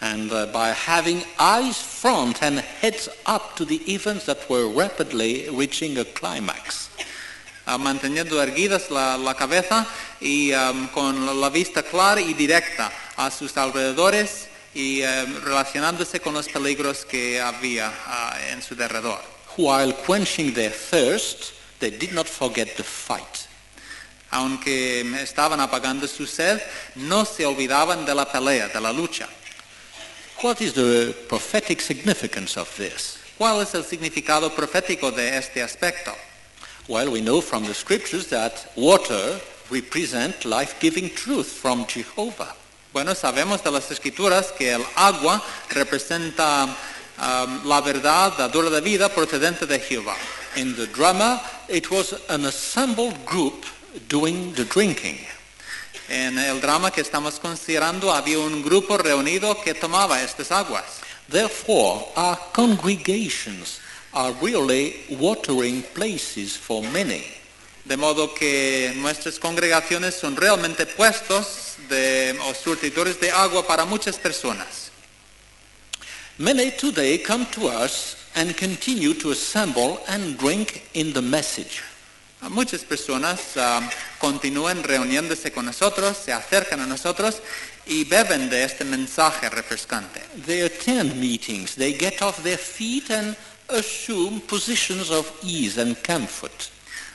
And uh, by having eyes front and heads up to the events that were rapidly reaching a climax. Ah, manteniendo erguidas la, la cabeza y am, con la vista clara y directa a sus alrededores y em, relacionándose con los peligros que había ah, en su derredor. While quenching their thirst, they did not forget the fight. Aunque estaban apagando su sed, no se olvidaban de la pelea, de la lucha. What is the prophetic significance of this? ¿Cuál es el significado profético de este aspecto? Well, we know from the scriptures that water represent life-giving truth from Jehovah. Bueno, sabemos de las escrituras que el agua representa am, la verdad, la dura de vida procedente de Jehová. In the drama, it was an assembled group doing the drinking. En el drama que estamos considerando había un grupo reunido que tomaba estas aguas. Therefore, our congregations are really watering places for many. De modo que nuestras congregaciones son realmente puestos de, o surtidores de agua para muchas personas. Many today come to us and continue to assemble and drink in the message. Muchas personas ah, continúan reuniéndose con nosotros, se acercan a nosotros y beben de este mensaje refrescante. They attend meetings, they get off their feet and assume positions of ease and comfort.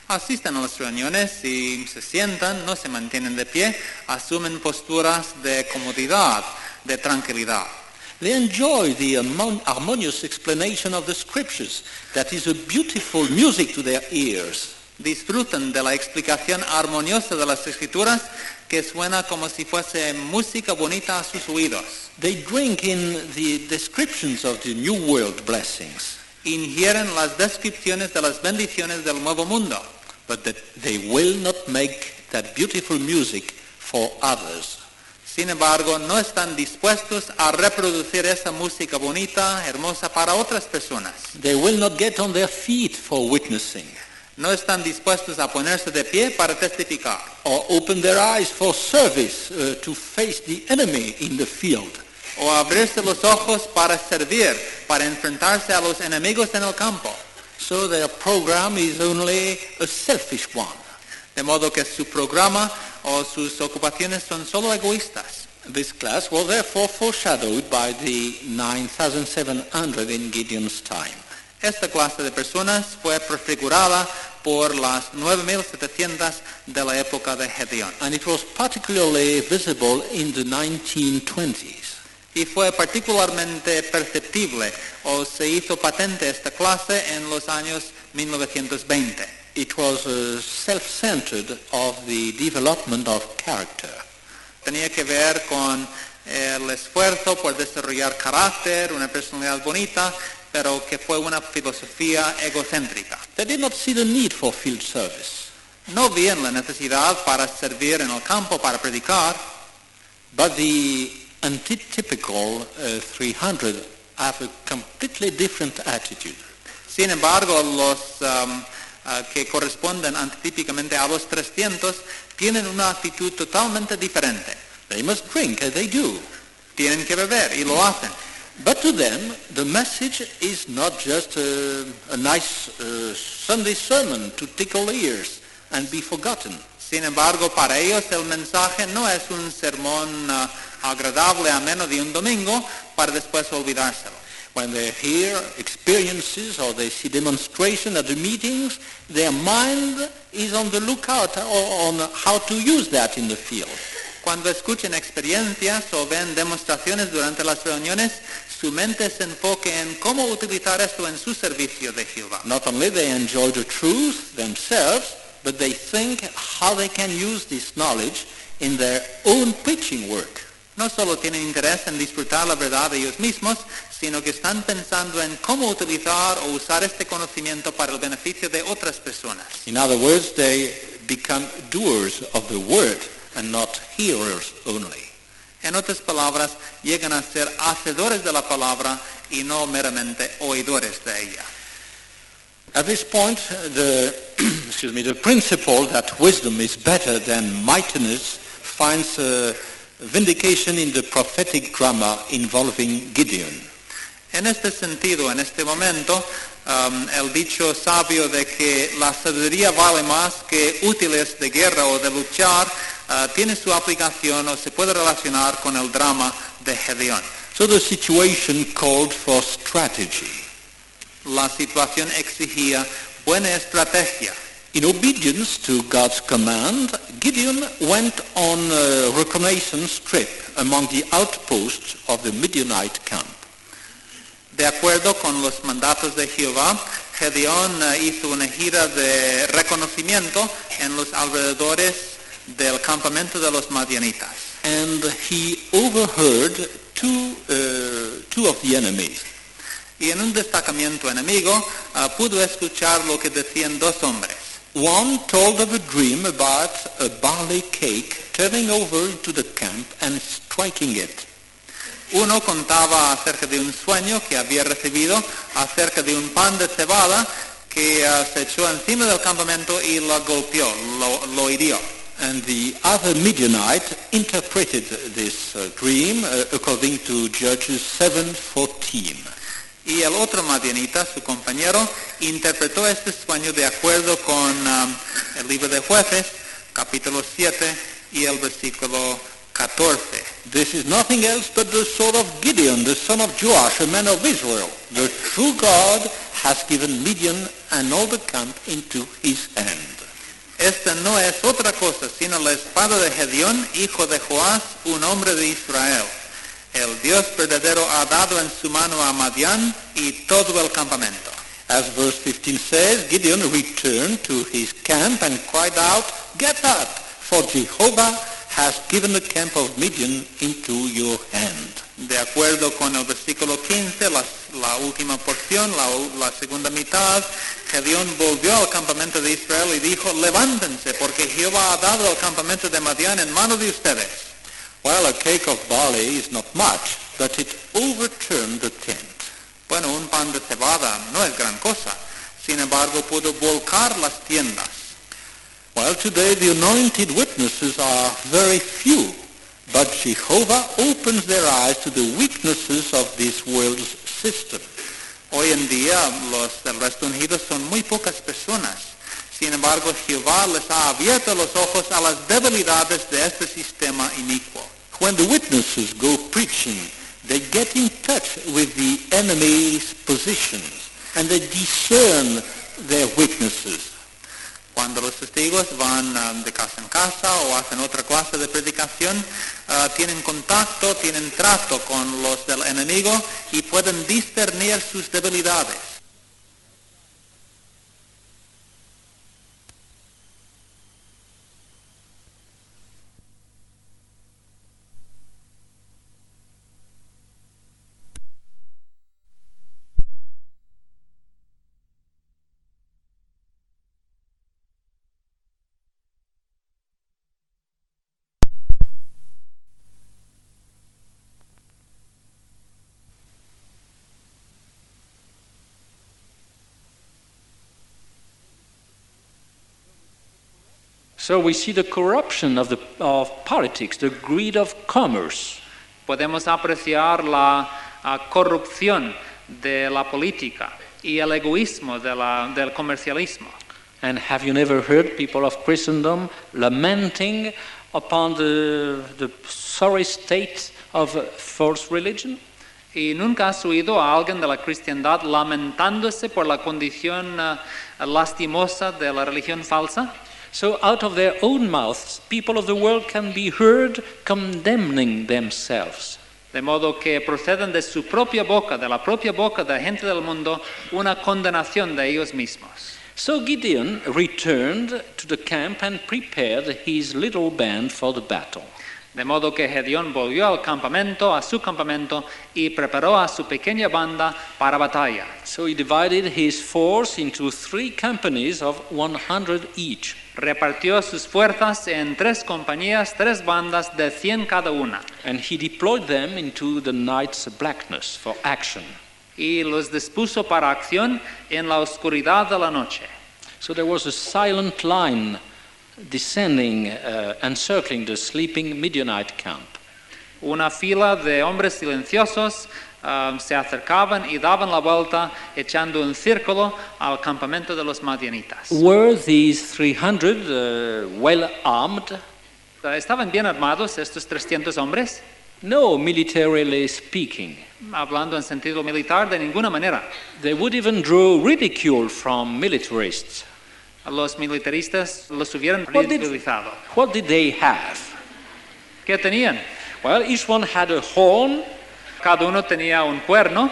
Asisten a las reuniones y se sientan, no se mantienen de pie, asumen posturas de comodidad, de tranquilidad. They enjoy the harmonious explanation of the scriptures that is a beautiful music to their ears. Disfrutan de la explicación armoniosa de las escrituras que suena como si fuese música bonita a sus oídos. They drink in the descriptions of the New World blessings, Ingieren las descripciones de las bendiciones del nuevo mundo, but that they will not make that beautiful music for others. Sin embargo, no están dispuestos a reproducir esa música bonita, hermosa para otras personas. They will not get on their feet for witnessing No están dispuestos a ponerse de pie para testificar or open their eyes for service uh, to face the enemy in the field. O abrirse los ojos para servir, para enfrentarse a los enemigos en el campo. So their program is only a selfish one. De modo que su programa o sus ocupaciones son solo egoístas. This class was therefore foreshadowed by the 9,700 in Gideon's time. Esta clase de personas fue prefigurada por las 9.700 de la época de Gedeón. And it was particularly visible in the 1920s. Y fue particularmente perceptible o se hizo patente esta clase en los años 1920. It was uh, self-centered of the development of character. Tenía que ver con el esfuerzo por desarrollar carácter, una personalidad bonita, pero que fue una filosofía egocéntrica. They did not see the need for field service, No veían la necesidad para servir en el campo, para predicar, but the antitypical uh, 300 have a completely different attitude. Sin embargo, los um, ah, que corresponden antitípicamente a los 300, tienen una actitud totalmente diferente. They must drink, as they do. Tienen que beber y lo hacen. But to them, the message is not just a, a nice uh, Sunday sermon to tickle ears and be forgotten. Sin embargo, para ellos el mensaje no es un sermón ah, agradable, ameno de un domingo para después olvidárselo. When they hear experiences or they see demonstration at the meetings, their mind is on the lookout on how to use that in the field. Cuando escuchen experiencias o ven demostraciones durante las reuniones, su mente se enfoque en cómo utilizar esto en su servicio de Jehová. Not only they enjoy the truth themselves, but they think how they can use this knowledge in their own preaching work. No solo tienen interés en disfrutar la verdad de ellos mismos, sino que están pensando en cómo utilizar o usar este conocimiento para el beneficio de otras personas. In other words, they become doers of the word and not hearers only. En otras palabras, llegan a ser hacedores de la palabra y no meramente oidores de ella. At this point, the, <clears throat> excuse me, the principle that wisdom is better than mightiness finds uh, vindication in the prophetic drama involving Gideon. En este sentido, en este momento, um, el dicho sabio de que la sabiduría vale más que útiles de guerra o de luchar, uh, tiene su aplicación o se puede relacionar con el drama de Gedeón. So the situation called for strategy. La situación exigía buena estrategia. In obedience to God's command, Gideon went on a reconnaissance trip among the outposts of the Midianite camp. De acuerdo con los mandatos de Jehová, Gedeón eh, hizo una gira de reconocimiento en los alrededores del campamento de los madianitas. And he overheard two, uh, two of the enemies. Y en un destacamiento enemigo ah, pudo escuchar lo que decían dos hombres. One told of a dream about a barley cake turning over into the camp and striking it. Uno contaba acerca de un sueño que había recibido acerca de un pan de cebada que ah, se echó encima del campamento y lo golpeó, lo, lo hirió. And the other Midianite interpreted this uh, dream uh, according to Judges 7:14. Y el otro madianita, su compañero, interpretó este sueño de acuerdo con um, el libro de jueces, capítulo 7 y el versículo 14. This is nothing else but the sword of Gideon, the son of Joash, a man of Israel. The true God has given Midian and all the camp into his hand. Esta no es otra cosa sino la espada de Gedeón, hijo de Joás, un hombre de Israel. El Dios verdadero ha dado en su mano a Madián y todo el campamento. As verse 15 says, Gideon returned to his camp and cried out, Get up, for Jehovah has given the camp of Midian into your hand. De acuerdo con el versículo 15, la, la última porción, la, la segunda mitad, Gedeón volvió al campamento de Israel y dijo, levántense, porque Jehová ha dado el campamento de Madián en mano de ustedes. Well, a cake of barley is not much, but it overturned the tent. Bueno, un pan de cebada no es gran cosa, sin embargo pudo volcar las tiendas. Well, today the anointed witnesses are very few, but Jehovah opens their eyes to the weaknesses of this world's system. Hoy en día los del resto ungidos son muy pocas personas. Sin embargo, Jehová les ha abierto los ojos a las debilidades de este sistema inicuo. When the witnesses go preaching, they get in touch with the enemy's positions and they discern their weaknesses. Cuando los testigos van ah, de casa en casa o hacen otra clase de predicación, ah, tienen contacto, tienen trato con los del enemigo y pueden discernir sus debilidades. So we see the corruption of, the, of politics, the greed of commerce. Podemos apreciar la ah, corrupción de la política y el egoísmo de la- del comercialismo. And have you never heard people of Christendom lamenting upon the, the sorry state of uh, false religion? ¿Y nunca has oído a alguien de la cristiandad lamentándose por la condición ah, lastimosa de la religión falsa? So, out of their own mouths, people of the world can be heard condemning themselves. De modo que proceden de su propia boca, de la propia boca de la gente del mundo, una condenación de ellos mismos. So, Gideon returned to the camp and prepared his little band for the battle. De modo que Gedeón volvió al campamento, a su campamento, y preparó a su pequeña banda para batalla. So, he divided his force into three companies of 100 each. Repartió sus fuerzas en tres compañías, tres bandas de 100 cada una, And he deployed them into the night's blackness for action. y los dispuso para acción en la oscuridad de la noche. So there was a silent line descending, uh, encircling the sleeping Midianite camp. Una fila de hombres silenciosos ah, se acercaban y daban la vuelta echando un círculo al campamento de los madianitas. Were these 300 uh, well armed? ¿Estaban bien armados estos 300 hombres? No, militarily speaking. Hablando en sentido militar, de ninguna manera. They would even draw ridicule from militarists. Los militaristas los hubieran What did- ridiculizado. What did they have? ¿Qué tenían? Well, each one had a horn, Cada uno tenía un cuerno,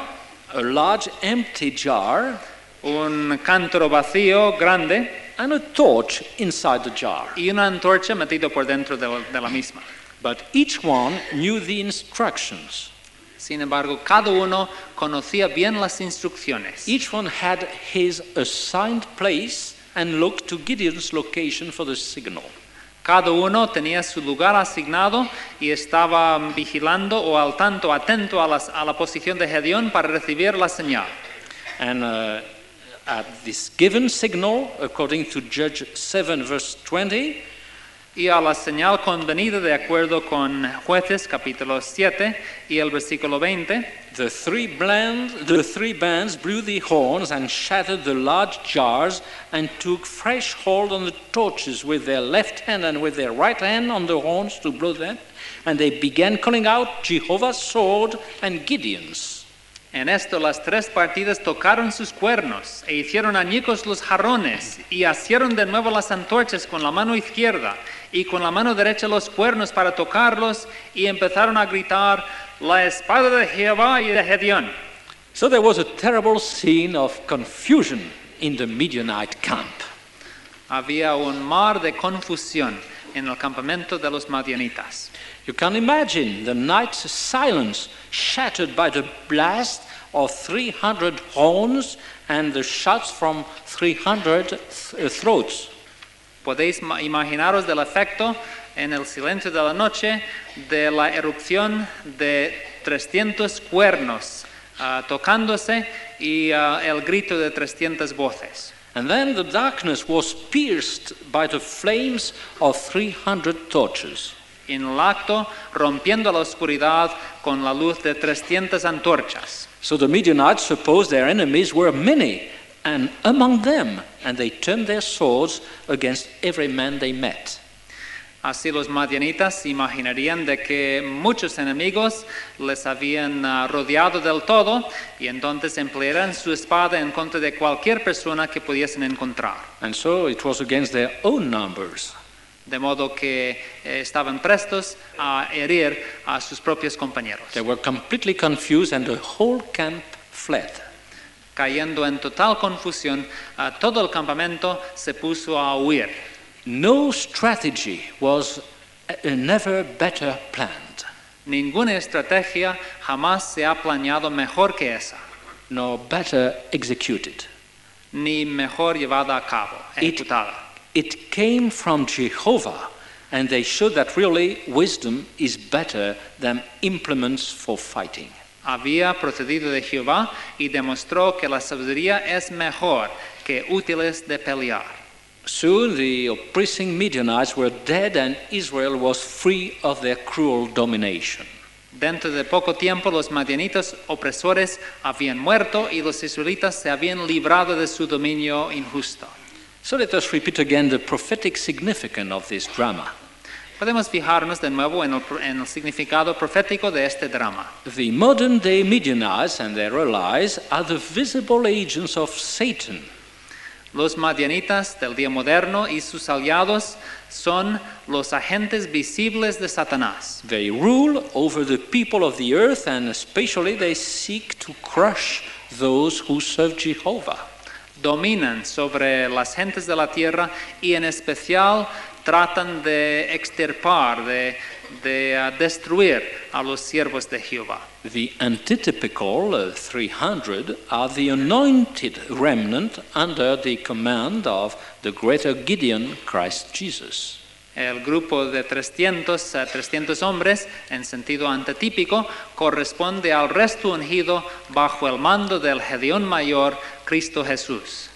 a large empty jar, un cántaro vacío grande and a torch inside the jar. y una antorcha metido por dentro de de la misma. But each one knew the instructions. Sin embargo, cada uno conocía bien las instrucciones. Each one had his assigned place and looked to Gideon's location for the signal. Cada uno tenía su lugar asignado y estaba vigilando o al tanto, atento a, la posición de Gedeón para recibir la señal. And uh, at this given signal, according to Judge 7, verse 20, Y a la señal convenida de acuerdo con Jueces capítulo 7 y el versículo 20, the three, bland, the three bands blew the horns and shattered the large jars and took fresh hold on the torches with their left hand and with their right hand on the horns to blow them. And they began calling out Jehovah's sword and Gideon's. En esto las tres partidas tocaron sus cuernos e hicieron añicos los jarrones y asieron de nuevo las antorchas con la mano izquierda y con la mano derecha los cuernos para tocarlos y empezaron a gritar la espada de Jehová y de Gedeón. So there was a terrible scene of confusion in the Midianite camp. Había un mar de confusión en el campamento de los madianitas. You can imagine the night's silence shattered by the blast of 300 horns and the shots from 300 th- uh, throats. Podéis imaginaros del efecto en el silencio de la noche de la erupción de 300 cuernos ah, tocándose y ah, el grito de 300 voces. And then the darkness was pierced by the flames of 300 torches. En el acto, rompiendo la oscuridad con la luz de 300 antorchas. So the Midianites supposed their enemies were many, and among them, and they turned their swords against every man they met. Así los madianitas imaginarían de que muchos enemigos les habían ah, rodeado del todo y entonces emplearían su espada en contra de cualquier persona que pudiesen encontrar. And so it was against their own numbers. De modo que eh, estaban prestos a herir a sus propios compañeros, They were completely confused, and the whole camp fled. cayendo en total confusión. todo el campamento se puso a huir. No strategy was uh, never better planned, Ninguna estrategia jamás se ha planeado mejor que esa, nor better executed. ni mejor llevada a cabo, ejecutada. It came from Jehovah, and they showed that really wisdom is better than implements for fighting. Había procedido de Jehová y demostró que la sabiduría es mejor que útiles de pelear. Soon the oppressing Midianites were dead and Israel was free of their cruel domination. Dentro de poco tiempo los madianitas opresores habían muerto y los israelitas se habían librado de su dominio injusto. So let us repeat again the prophetic significance of this drama. Podemos fijarnos de nuevo en el, en el significado profético de este drama. The modern day Midianites and their allies are the visible agents of Satan. Los madianitas del día moderno y sus aliados son los agentes visibles de Satanás. They rule over the people of the earth and especially they seek to crush those who serve Jehovah. Dominan sobre las gentes de la tierra y en especial tratan de extirpar, de, de uh, destruir a los siervos de Jehová. The antitypical uh, 300 are the anointed remnant under the command of the greater Gideon, Christ Jesus. El grupo de 300, uh, 300 hombres, en sentido antitípico, corresponde al resto ungido bajo el mando del Gedeón Mayor, Cristo Jesús.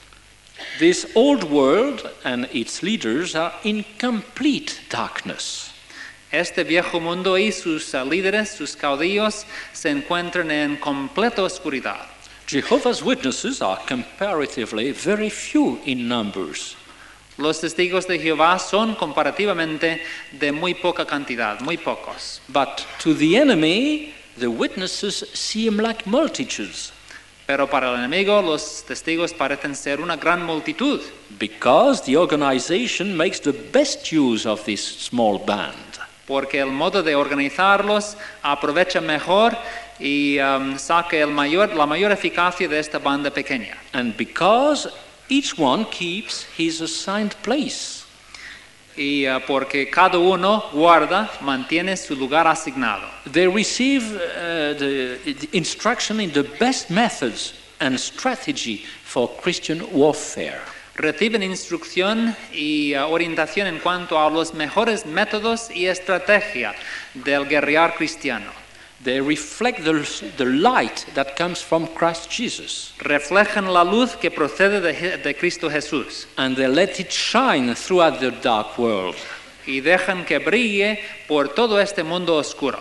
This old world and its leaders are in complete darkness. Este viejo mundo y sus líderes, sus caudillos, se encuentran en completa oscuridad. Jehovah's Witnesses are comparatively very few in numbers. Los testigos de Jehová son comparativamente de muy poca cantidad, muy pocos. But to the enemy, the witnesses seem like multitudes Pero para el enemigo los testigos parecen ser una gran multitud, because the organization makes the best use of this small band. porque el modo de organizarlos aprovecha mejor y um, saca el mayor, la mayor eficacia de esta banda pequeña. And because each one keeps his assigned place. Y uh, porque cada uno guarda, mantiene su lugar asignado. They receive uh, the, the instruction in the best methods and strategy for Christian warfare. Reciben instrucción y uh, orientación en cuanto a los mejores métodos y estrategia del guerrear cristiano. They reflect the, the light that comes from Christ Jesus. Reflejan la luz que procede de, de Cristo Jesús And they let it shine throughout the dark world. y dejan que brille por todo este mundo oscuro.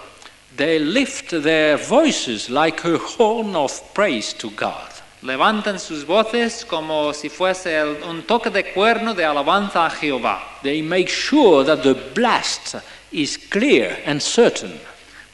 They lift their voices like a horn of praise to God. Levantan sus voces como si fuese el- un toque de cuerno de alabanza a Jehová. They make sure that the blast is clear and certain.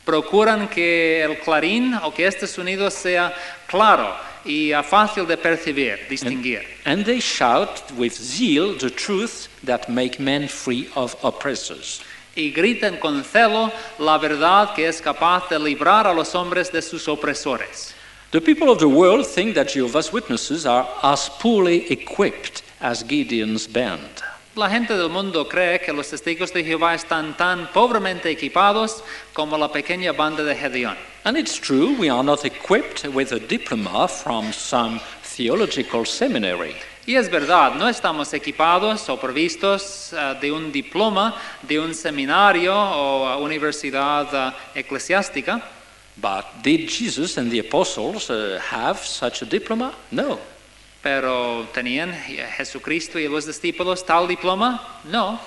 Procuran que el clarín o que este sonido sea claro y fácil de percibir, distinguir. And they shout with zeal the truths that make men free of oppressors. Y gritan con celo la verdad que es capaz de librar a los hombres de sus opresores. The people of the world think that Jehovah's Witnesses are as poorly equipped as Gideon's band. La gente del mundo cree que los testigos de Jehová están tan pobremente equipados como la pequeña banda de Gedeón. And it's true, we are not equipped with a diploma from some theological seminary. Y es verdad, no estamos equipados o provistos eh, de un diploma de un seminario o eh, universidad eh, eclesiástica, But did Jesus and the apostles uh, have such a diploma? No. Pero ¿tenían eh, Jesucristo y los discípulos tal diploma? No.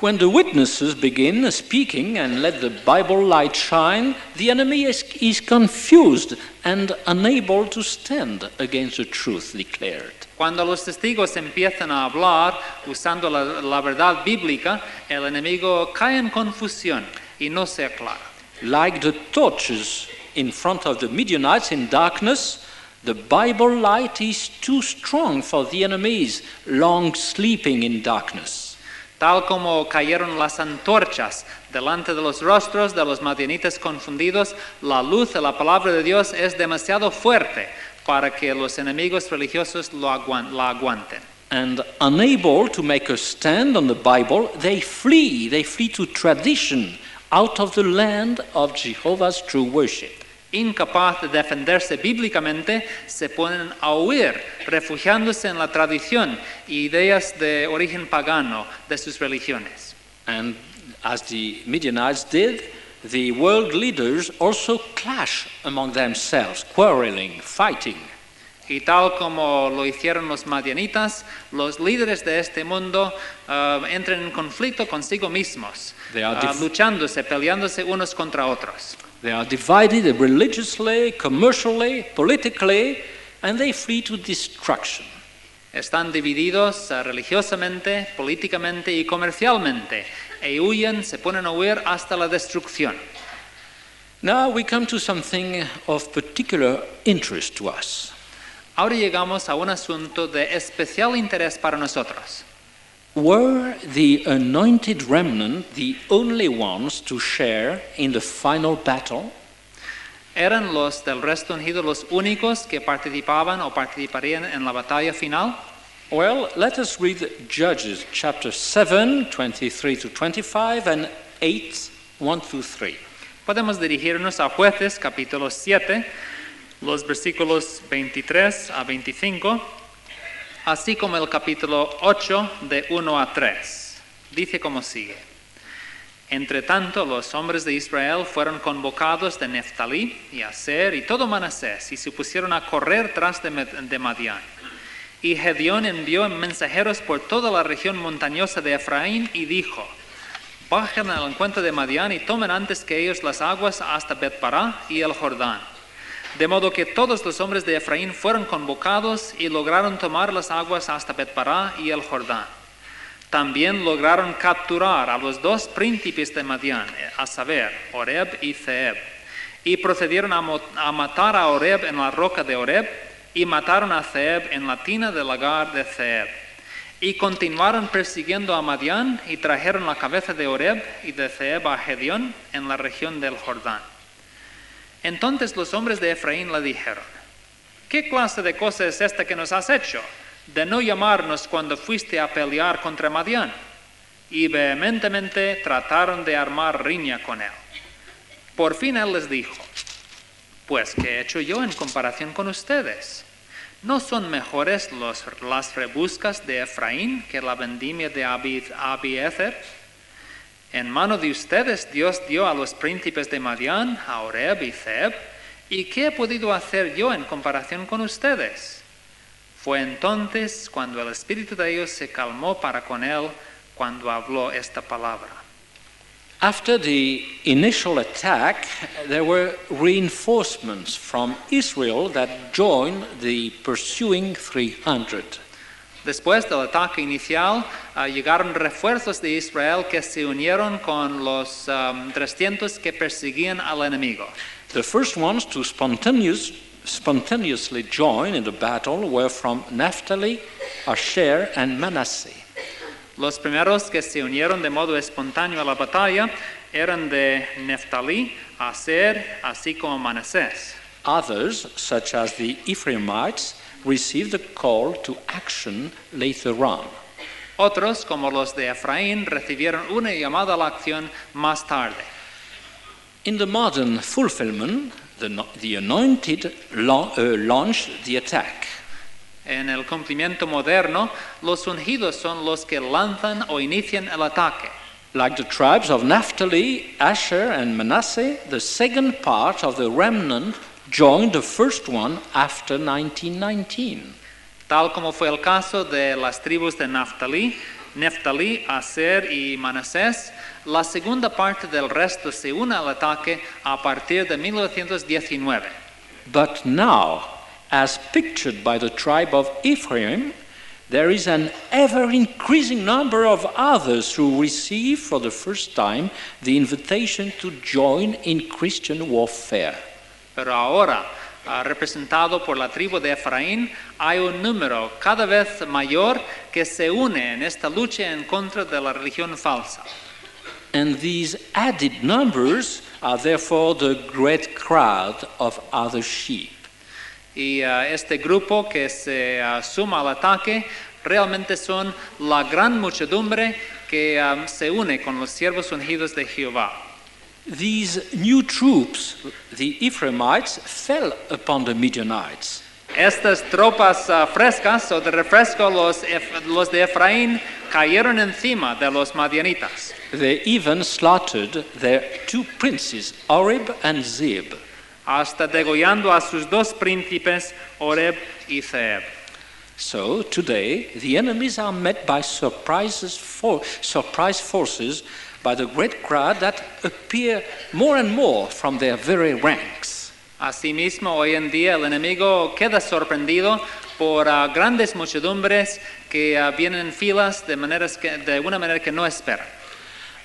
When the witnesses begin speaking and let the Bible light shine, the enemy is, is confused and unable to stand against the truth declared. Cuando los testigos empiezan a hablar usando la, la verdad bíblica, el enemigo cae en confusión y no se aclara. Like the torches in front of the Midianites in darkness, the Bible light is too strong for the enemies long sleeping in darkness. Tal como cayeron las antorchas delante de los rostros de los madianitas confundidos, la luz de la palabra de Dios es demasiado fuerte para que los enemigos religiosos lo aguan- la aguanten. And unable to make a stand on the Bible, they flee. They flee to tradition out of the land of Jehovah's true worship. Incapaz de defenderse bíblicamente, se ponen a huir, refugiándose en la tradición y ideas de origen pagano de sus religiones. And as the Midianites did, the world leaders also clash among themselves, quarreling, fighting. Y tal como lo hicieron los madianitas, los líderes de este mundo ah, entran en conflicto consigo mismos, dif- luchándose, peleándose unos contra otros. They are divided religiously, commercially, politically, and they flee to destruction. Están divididos ah, religiosamente, políticamente y comercialmente, e huyen, se ponen a huir hasta la destrucción. Now we come to something of particular interest to us. Ahora llegamos a un asunto de especial interés para nosotros. Were the anointed remnant the only ones to share in the final battle? ¿Eran los del resto ungido los únicos que participaban o participarían en la batalla final? Well, let us read Judges chapter 7, 23 to 25, and 8, 1 to 3. Podemos dirigirnos a jueces capítulo 7, los versículos 23 a 25, así como el capítulo 8 de 1 a 3. Dice como sigue. Entre tanto, los hombres de Israel fueron convocados de Neftalí y Aser y todo Manasés y se pusieron a correr tras de, de Madián. Y Gedeón envió mensajeros por toda la región montañosa de Efraín y dijo, Bajen al encuentro de Madián y tomen antes que ellos las aguas hasta Betpará y el Jordán. De modo que todos los hombres de Efraín fueron convocados y lograron tomar las aguas hasta Betpará y el Jordán. También lograron capturar a los dos príncipes de Madián, a saber, Oreb y Zeeb, y procedieron a, matar a Oreb en la roca de Oreb y mataron a Zeeb en la tina del lagar de Zeeb. Y continuaron persiguiendo a Madián y trajeron la cabeza de Oreb y de Zeeb a Gedeón en la región del Jordán. Entonces los hombres de Efraín le dijeron, ¿qué clase de cosa es esta que nos has hecho? De no llamarnos cuando fuiste a pelear contra Madián. Y vehementemente trataron de armar riña con él. Por fin él les dijo, pues ¿qué he hecho yo en comparación con ustedes? ¿No son mejores las rebuscas de Efraín que la vendimia de Abi- Abiezer? En mano de ustedes Dios dio a los príncipes de Madián, a y Zeb, ¿y qué he podido hacer yo en comparación con ustedes? Fue entonces cuando el espíritu de ellos se calmó para con él cuando habló esta palabra. After the initial attack, there were reinforcements from Israel that joined the pursuing 300. Después del ataque inicial, ah, llegaron refuerzos de Israel que se unieron con los am, 300 que perseguían al enemigo. The first ones to spontaneous, spontaneously join in the battle were from Naphtali, Asher, and Manasseh. Los primeros que se unieron de modo espontáneo a la batalla eran de Neftalí, Aser, así como Manasés. Others, such as the Ephraimites, received a call to action later on. Otros, como los de Efraín, recibieron una llamada a la acción más tarde. In the modern fulfillment, the, the anointed la- uh, launched the attack. En el cumplimiento moderno, los ungidos son los que lanzan o inician el ataque. Like the tribes of Naphtali, Asher, and Manasseh, the second part of the remnant joined the first one after 1919. Tal como fue el caso de las tribus de Naftalí, Neftalí, Aser y Manasés, la segunda parte del resto se une al ataque a partir de 1919. But now, as pictured by the tribe of Ephraim, there is an ever increasing number of others who receive for the first time the invitation to join in Christian warfare. Pero ahora, ah, representado por la tribu de Efraín, hay un número cada vez mayor que se une en esta lucha en contra de la religión falsa. And these added numbers are therefore the great crowd of other sheep. Y ah, este grupo que se ah, suma al ataque realmente son la gran muchedumbre que se une con los siervos ungidos de Jehová. These new troops, the Ephraimites, fell upon the Midianites. Estas tropas ah, frescas o de refresco, los, los de Efraín, cayeron encima de los madianitas. They even slaughtered their two princes, Oreb and Zeeb. hasta degollando a sus dos príncipes, Oreb y Zeeb. So today, the enemies are met by surprises for, surprise forces by the great crowd that appear more and more from their very ranks. Asimismo, hoy en día el enemigo queda sorprendido por ah, grandes muchedumbres que ah, vienen en filas de, maneras que, de una manera que no espera.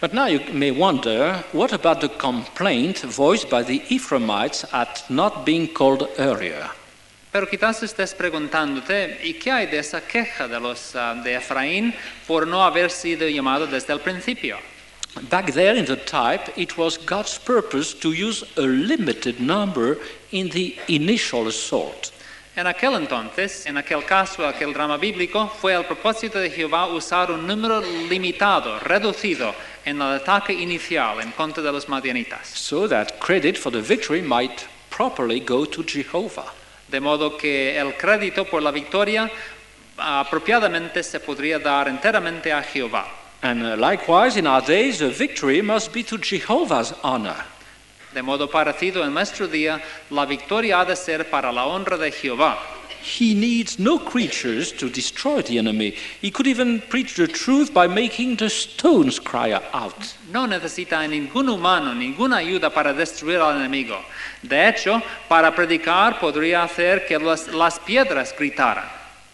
But now you may wonder what about the complaint voiced by the Ephraimites at not being called earlier? Pero quizás estés preguntándote, ¿y qué hay de esa queja de los ah, de Efraín por no haber sido llamado desde el principio? Back there in the type, it was God's purpose to use a limited number in the initial assault. En aquel entonces, en aquel caso, aquel drama bíblico, fue el propósito de Jehová usar un número limitado, reducido, en el ataque inicial en contra de los madianitas. so that credit for the victory might properly go to Jehovah. De modo que el crédito por la victoria apropiadamente se podría dar enteramente a Jehová. And uh, likewise, in our days, the victory must be to Jehovah's honor. De modo parecido, en nuestro día, la victoria ha de ser para la honra de Jehová. He needs no creatures to destroy the enemy. He could even preach the truth by making the stones cry out. No necesita ningún humano, ninguna ayuda para destruir al enemigo. De hecho, para predicar podría hacer que las, las piedras gritaran.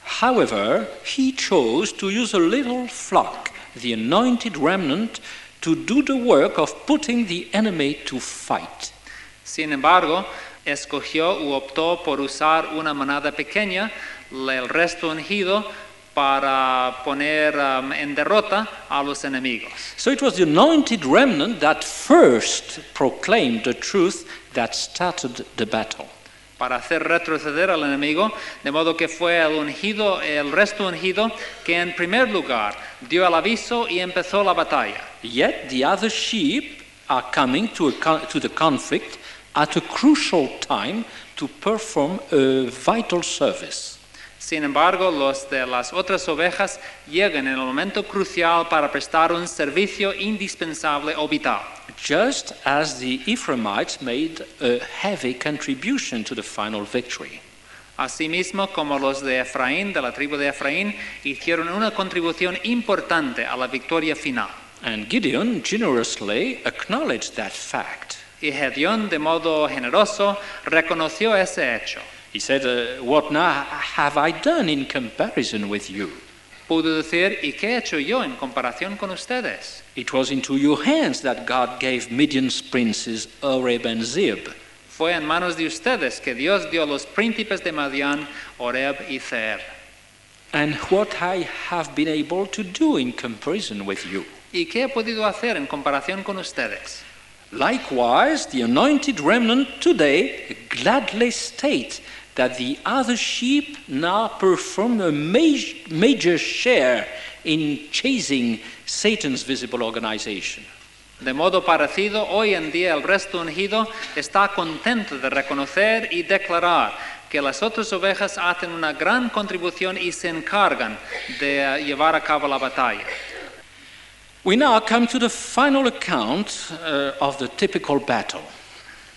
However, he chose to use a little flock, the anointed remnant, to do the work of putting the enemy to fight. Sin embargo, escogió u optó por usar una manada pequeña, el resto ungido, para poner um, en derrota a los enemigos. So it was the anointed remnant that first proclaimed the truth that started the battle. Para hacer retroceder al enemigo, de modo que fue el ungido, el resto ungido, que en primer lugar dio el aviso y empezó la batalla. Yet the other sheep are coming to, a to the conflict at a crucial time to perform a vital service. Sin embargo, los de las otras ovejas llegan en el momento crucial para prestar un servicio indispensable o vital. Just as the Ephraimites made a heavy contribution to the final victory. Asimismo, como los de Efraín, de la tribu de Efraín, hicieron una contribución importante a la victoria final. And Gideon generously acknowledged that fact. Y Gedeón, de modo generoso, reconoció ese hecho. He said, uh, What now have I done in comparison with you? Pudo decir, ¿y qué he hecho yo en comparación con ustedes? It was into your hands that God gave Midian's princes Oreb and Zeeb. Fue en manos de ustedes que Dios dio los príncipes de Madián, Oreb y Zeeb. And what I have been able to do in comparison with you. ¿Y qué he podido hacer en comparación con ustedes? Likewise, the anointed remnant today gladly state that the other sheep now perform a major, major share in chasing Satan's visible organization. De modo parecido, hoy en día el resto ungido está contento de reconocer y declarar que las otras ovejas hacen una gran contribución y se encargan de eh, llevar a cabo la batalla. We now come to the final account uh, of the typical battle.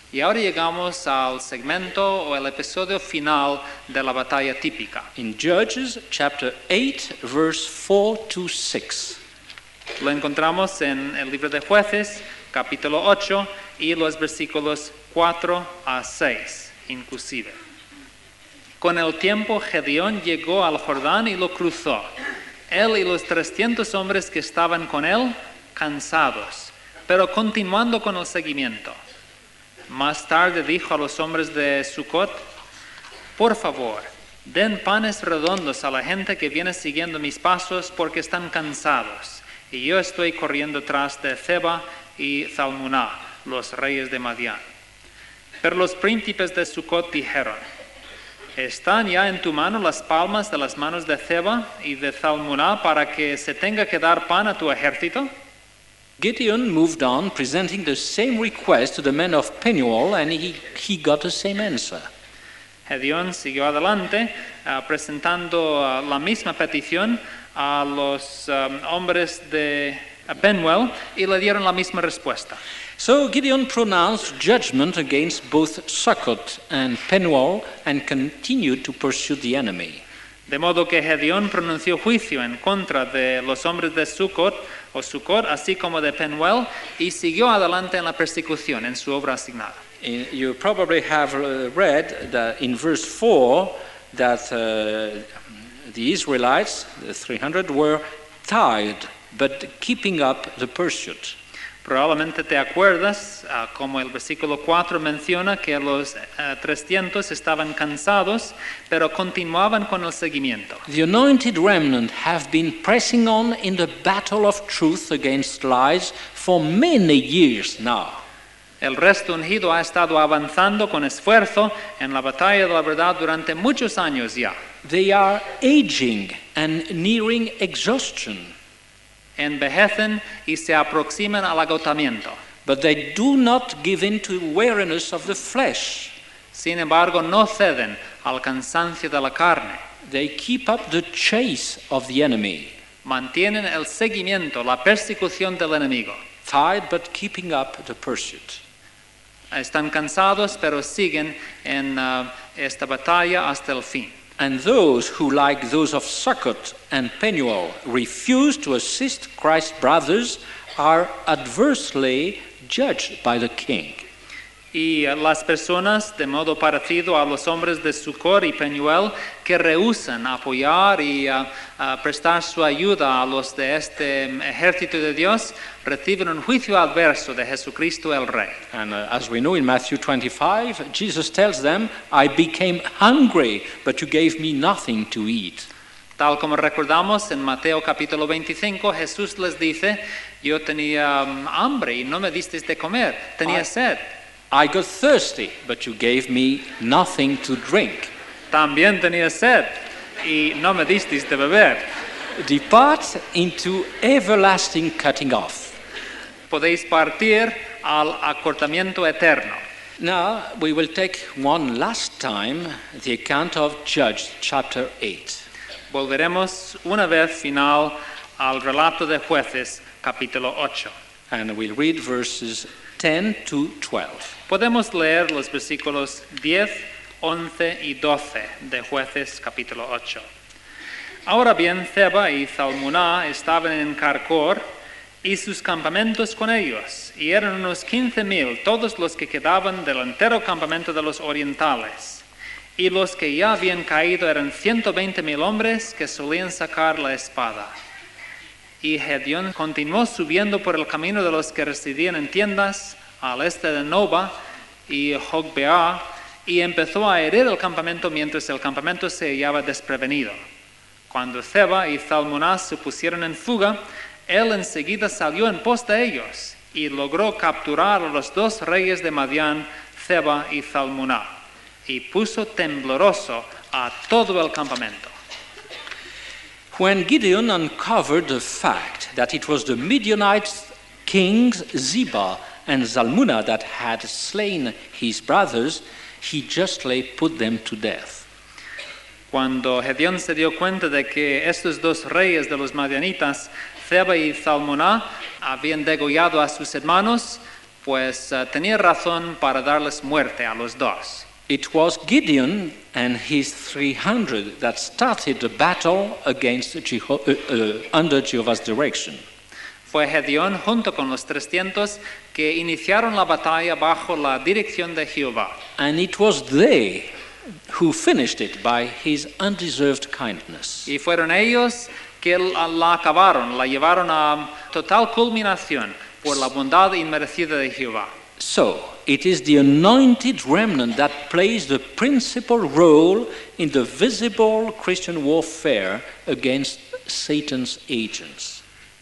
Y ahora llegamos al segmento o el episodio final de la batalla típica. In Judges chapter 8, verse 4 to 6. Lo encontramos en el libro de jueces, capítulo 8, y los versículos 4 a 6, inclusive. Con el tiempo, Gedeón llegó al Jordán y lo cruzó. Él y los 300 hombres que estaban con él, cansados, pero continuando con el seguimiento. Más tarde dijo a los hombres de Sucot, por favor, den panes redondos a la gente que viene siguiendo mis pasos porque están cansados. Y yo estoy corriendo tras de Zeba y Zalmuná, los reyes de Madián. Pero los príncipes de Sucot dijeron, ¿están ya en tu mano las palmas de las manos de Zeba y de Zalmuná para que se tenga que dar pan a tu ejército? Gideon moved on, presenting the same request to the men of Penuel, and he, he got the same answer. Gedeón siguió adelante ah, presentando ah, la misma petición a los ah, hombres de Penuel y le dieron la misma respuesta. So Gideon pronounced judgment against both Succot and Penuel and continued to pursue the enemy. De modo que Gedeón pronunció juicio en contra de los hombres de Sucot o así como de Penuel, y siguió adelante en la persecución en su obra asignada. In- You probably have uh, read that in verse 4 that uh, the Israelites, the 300, were tired but keeping up the pursuit. Probablemente te acuerdas, ah, como el versículo 4 menciona, que los 300 estaban cansados, pero continuaban con el seguimiento. The anointed remnant have been pressing on in the battle of truth against lies for many years now. El resto ungido ha estado avanzando con esfuerzo en la batalla de la verdad durante muchos años ya. They are aging and nearing exhaustion, Envejecen y se aproximan al agotamiento. but they do not give in to weariness of the flesh. Sin embargo, no ceden al cansancio de la carne. They keep up the chase of the enemy, Mantienen el seguimiento, la persecución del enemigo. tired but keeping up the pursuit. Están cansados, pero siguen en ah, esta batalla hasta el fin. And those who, like those of Sukkot and Penuel, refuse to assist Christ's brothers are adversely judged by the king. Y las personas, de modo parecido a los hombres de Sucor y Peñuel, que rehusan apoyar y prestar su ayuda a los de este ejército de Dios, reciben un juicio adverso de Jesucristo el Rey. And uh, as we know in Matthew 25, Jesus tells them, I became hungry, but you gave me nothing to eat. Tal como recordamos en Mateo capítulo 25, Jesús les dice, yo tenía mm, hambre y no me disteis de comer, tenía Ah. sed. I got thirsty, but you gave me nothing to drink. También tenía sed y no me disteis de beber. Depart into everlasting cutting off. Podéis partir al acortamiento eterno. Now, we will take one last time the account of Judge chapter 8. Volveremos una vez final al relato de jueces capítulo 8. And we'll read verses 10 to 12. Podemos leer los versículos 10, 11 y 12 de jueces capítulo 8. Ahora bien, Zeba y Zalmuná estaban en Carcor y sus campamentos con ellos, y eran unos quince mil todos los que quedaban del entero campamento de los orientales. Y los que ya habían caído eran ciento veinte mil hombres que solían sacar la espada. Y Gedeón continuó subiendo por el camino de los que residían en tiendas al este de Nova y Jogbeá y empezó a herir el campamento mientras el campamento se hallaba desprevenido. Cuando Zeba y Zalmuná se pusieron en fuga, él enseguida salió en pos de ellos y logró capturar a los dos reyes de Madián, Zeba y Zalmuná, y puso tembloroso a todo el campamento. When Gideon uncovered the fact that it was the Midianite kings Ziba and Zalmunna that had slain his brothers, he justly put them to death. Cuando Gedeón se dio cuenta de que estos dos reyes de los madianitas, Zeba y Zalmuná, habían degollado a sus hermanos, pues eh, tenía razón para darles muerte a los dos. It was Gideon and his 300 that started the battle against Jeho- uh, uh, under Jehovah's direction. Fue Gedeón junto con los 300 que iniciaron la batalla bajo la dirección de Jehová. And it was they who finished it by his undeserved kindness. Y fueron ellos que la, acabaron, la llevaron a total culminación por la bondad inmerecida de Jehová. So, it is the anointed remnant that plays the principal role in the visible Christian warfare against Satan's agents.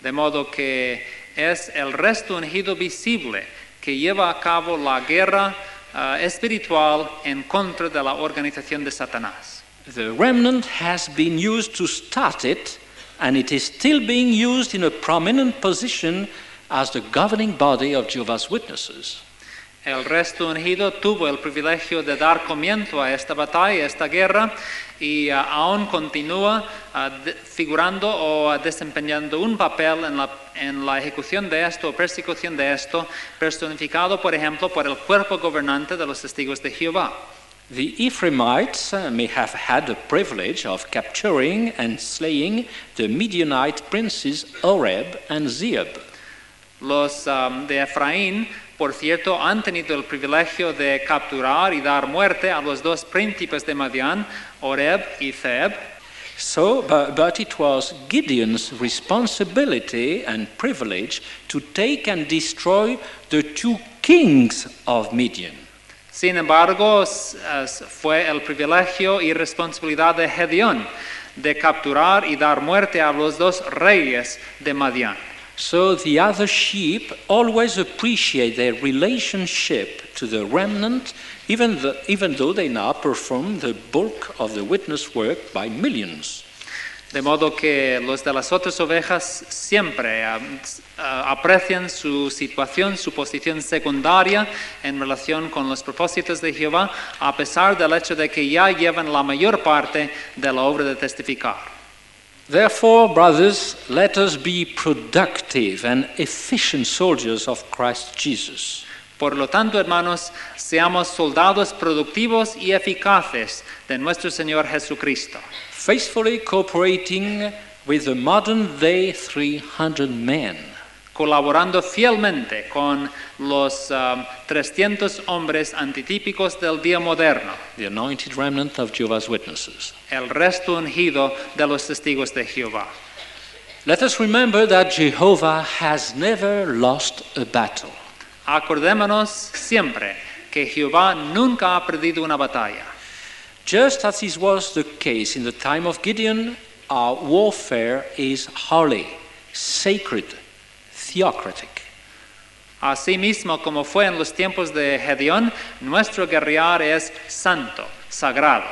De modo que es el resto ungido visible que lleva a cabo la guerra ah, espiritual en contra de la organización de Satanás. The remnant has been used to start it, and it is still being used in a prominent position as the governing body of Jehovah's Witnesses. El resto ungido tuvo el privilegio de dar comienzo a esta batalla, a esta guerra, y ah, aún continúa ah, figurando o ah, desempeñando un papel en la, en la ejecución de esto o persecución de esto, personificado, por ejemplo, por el cuerpo gobernante de los testigos de Jehová. The Ephraimites may have had the privilege of capturing and slaying the Midianite princes Oreb and Zeeb. Los um, de Efraín, por cierto, han tenido el privilegio de capturar y dar muerte a los dos príncipes de Madián, Oreb y Zeb. So, but, but it was Gideon's responsibility and privilege to take and destroy the two kings of Midian. Sin embargo, fue el privilegio y responsabilidad de Gedeón de capturar y dar muerte a los dos reyes de Madián. So the other sheep always appreciate their relationship to the remnant, even, the, even though they now perform the bulk of the witness work by millions. De modo que los de las otras ovejas siempre ah, aprecian su situación, su posición secundaria en relación con los propósitos de Jehová, a pesar del hecho de que ya llevan la mayor parte de la obra de testificar. Therefore, brothers, let us be productive and efficient soldiers of Christ Jesus. Por lo tanto, hermanos, seamos soldados productivos y eficaces de nuestro Señor Jesucristo, faithfully cooperating with the modern day 300 men. Colaborando fielmente con los ah, 300 hombres antitípicos del día moderno, the anointed remnant of Jehovah's Witnesses. el resto ungido de los testigos de Jehová. Let us remember that Jehovah has never lost a battle. Acordémonos siempre que Jehová nunca ha perdido una batalla. Just as it was the case in the time of Gideon, our warfare is holy, sacred, theocratic. Asimismo, como fue en los tiempos de Gedeón, nuestro guerrear es santo, sagrado.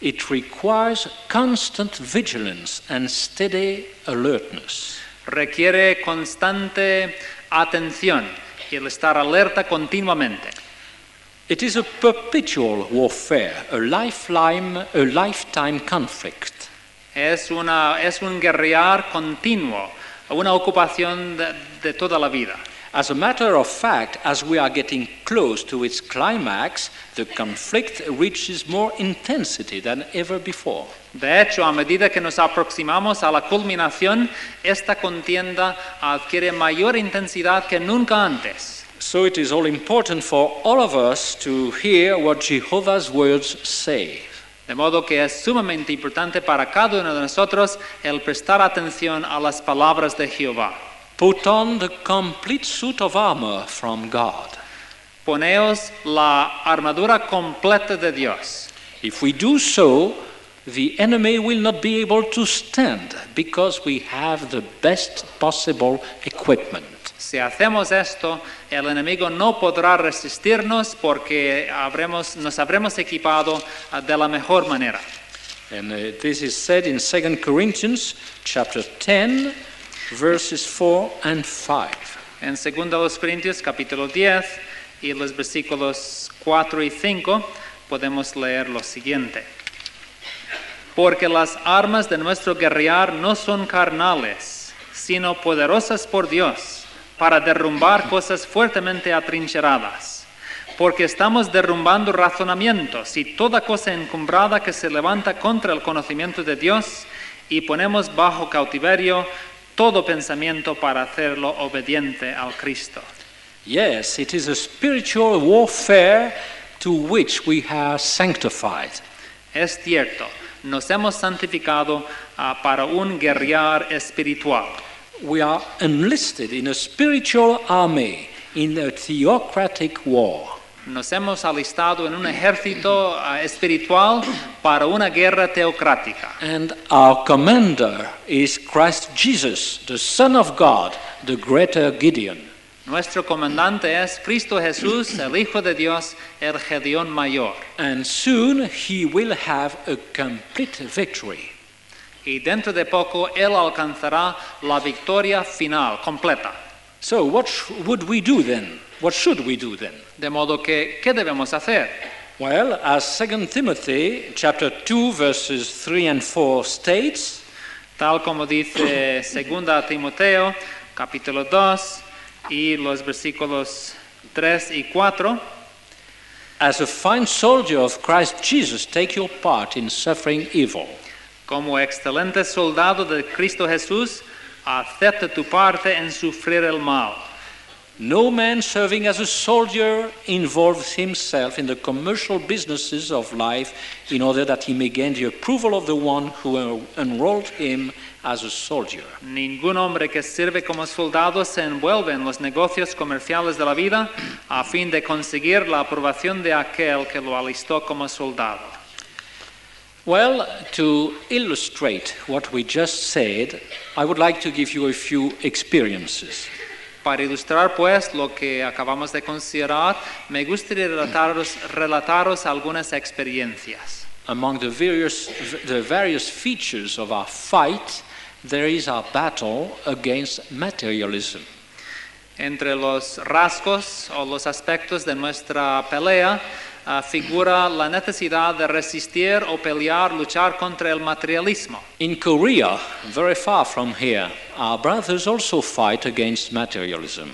It requires constant vigilance and steady alertness. Requiere constante atención y el estar alerta continuamente. It is a perpetual warfare, a lifeline, a lifetime conflict. Es, una, es un guerrear continuo, una ocupación de, de toda la vida. As a matter of fact, as we are getting close to its climax, the conflict reaches more intensity than ever before. De hecho, a medida que nos aproximamos a la culminación, esta contienda adquiere mayor intensidad que nunca antes. So it is all important for all of us to hear what Jehovah's words say. De modo que es sumamente importante para cada uno de nosotros el prestar atención a las palabras de Jehová. Put on the complete suit of armor from God. Poneos la armadura completa de Dios. If we do so, the enemy will not be able to stand because we have the best possible equipment. Si hacemos esto, el enemigo no podrá resistirnos porque habremos, nos habremos equipado ah, de la mejor manera. And uh, this is said in 2 Corinthians chapter 10 verses 4 and 5. En 2 Corintios capítulo 10 y los versículos 4 y 5 podemos leer lo siguiente. Porque las armas de nuestro guerrear no son carnales, sino poderosas por Dios para derrumbar cosas fuertemente atrincheradas. Porque estamos derrumbando razonamientos y toda cosa encumbrada que se levanta contra el conocimiento de Dios y ponemos bajo cautiverio todo pensamiento para hacerlo obediente al Cristo. Yes, it is a spiritual warfare to which we are sanctified. Es cierto, nos hemos santificado ah, para un guerrear espiritual. We are enlisted in a spiritual army in a theocratic war. Nos hemos alistado en un ejército ah, espiritual para una guerra teocrática. And our commander is Christ Jesus, the Son of God, the greater Gideon. Nuestro comandante es Cristo Jesús, el Hijo de Dios, el Gedeón mayor. And soon he will have a complete victory. Y dentro de poco Él alcanzará la victoria final, completa. So, what would we do then? What should we do then? De modo que, ¿qué debemos hacer? Well, as 2 Timothy chapter 2 verses 3 and 4 states, Tal como dice <coughs> 2 Timoteo, capítulo 2, y los versículos 3 y 4, as a fine soldier of Christ Jesus, take your part in suffering evil. Como excelente soldado de Cristo Jesús, acepta tu parte en sufrir el mal. No man serving as a soldier involves himself in the commercial businesses of life in order that he may gain the approval of the one who en- enrolled him as a soldier. Ningún hombre que sirve como soldado se envuelve en los negocios comerciales de la vida a fin de conseguir la aprobación de aquel que lo alistó como soldado. Well, to illustrate what we just said, I would like to give you a few experiences. Para ilustrar pues lo que acabamos de considerar, me gustaría relataros, relataros algunas experiencias. Among the various, the various features of our fight, there is our battle against materialism. Entre los rasgos o los aspectos de nuestra pelea ah, figura la necesidad de resistir o pelear, luchar contra el materialismo. In Korea, very far from here, our brothers also fight against materialism.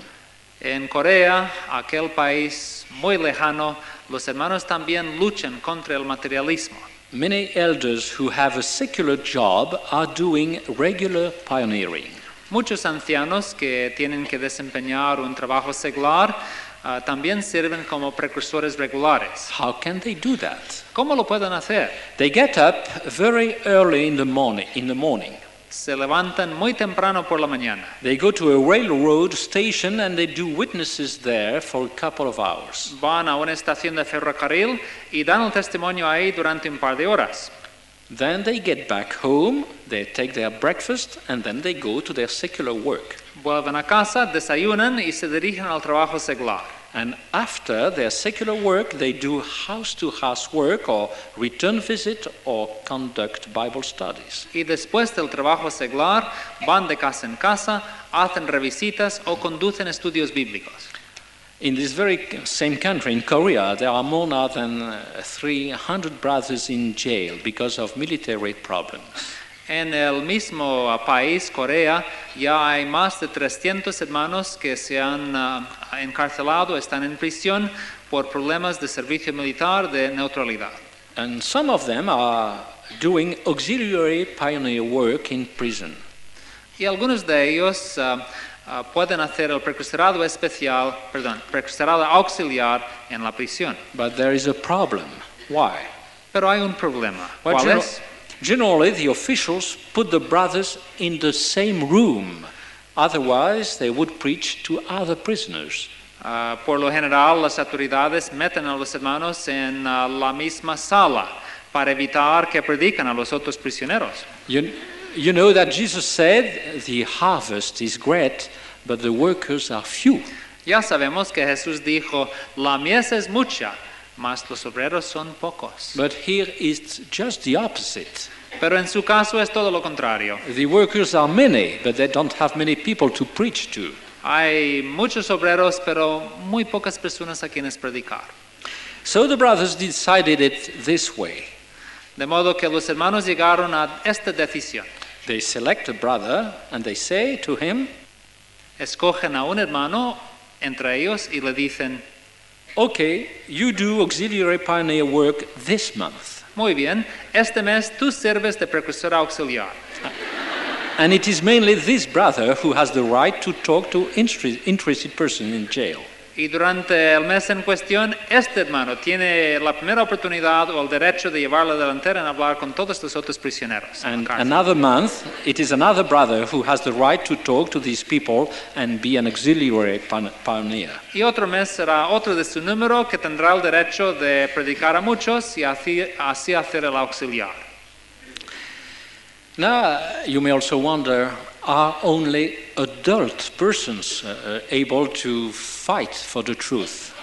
En Corea, aquel país muy lejano, los hermanos también luchan contra el materialismo. Many elders who have a secular job are doing regular pioneering. Muchos ancianos que tienen que desempeñar un trabajo secular ah, también sirven como precursores regulares. How can they do that? ¿Cómo lo pueden hacer? They get up very early in the morning. In the morning, Se levantan muy temprano por la mañana. they go to a railroad station and they do witnesses there for a couple of hours. Van a una estación de ferrocarril y dan el testimonio ahí durante un par de horas. Then they get back home, they take their breakfast, and then they go to their secular work. Vuelven a casa, desayunan y se dirigen al trabajo secular. And after their secular work, they do house to house work or return visit or conduct Bible studies. Y después del trabajo secular, van de casa en casa, hacen revisitas o conducen estudios bíblicos. In this very same country, in Korea, there are more now than uh, 300 brothers in jail because of military problems. En el mismo ah, país, Corea, ya hay más de 300 hermanos que se han ah, encarcelado, están en prisión por problemas de servicio militar de neutralidad. And some of them are doing auxiliary pioneer work in prison. Y algunos de ellos ah, ah, pueden hacer el precursorado especial, perdón, precursorado auxiliar en la prisión. But there is a problem. Why? Pero hay un problema. Well, ¿Cuál es? Generally, the officials put the brothers in the same room. Otherwise, they would preach to other prisoners. Ah, por lo general, las autoridades meten a los hermanos en ah, la misma sala para evitar que predican a los otros prisioneros. You, you know that Jesus said, The harvest is great, but the workers are few. Ya sabemos que Jesús dijo, la mies es mucha, mas los obreros son pocos. But here it's just the opposite. Pero en su caso es todo lo contrario. The workers are many, but they don't have many people to preach to. Hay muchos obreros, pero muy pocas personas a quienes predicar. So the brothers decided it this way. De modo que los hermanos llegaron a esta decisión. They select a brother and they say to him, Escogen a un hermano entre ellos y le dicen, Okay, you do auxiliary pioneer work this month. muy bien, este mes tú sirves de precursor auxiliar. And it is mainly this brother who has the right to talk to interested person in jail. Y durante el mes en cuestión, este hermano tiene la primera oportunidad o el derecho de llevar la delantera en hablar con todos los otros prisioneros. And another month, it is another brother who has the right to talk to these people and be an auxiliary pio- pioneer. Y otro mes será otro de su número que tendrá el derecho de predicar a muchos y así, así hacer el auxiliar. Now, you may also wonder are only adult persons uh, uh, able to fight for the truth?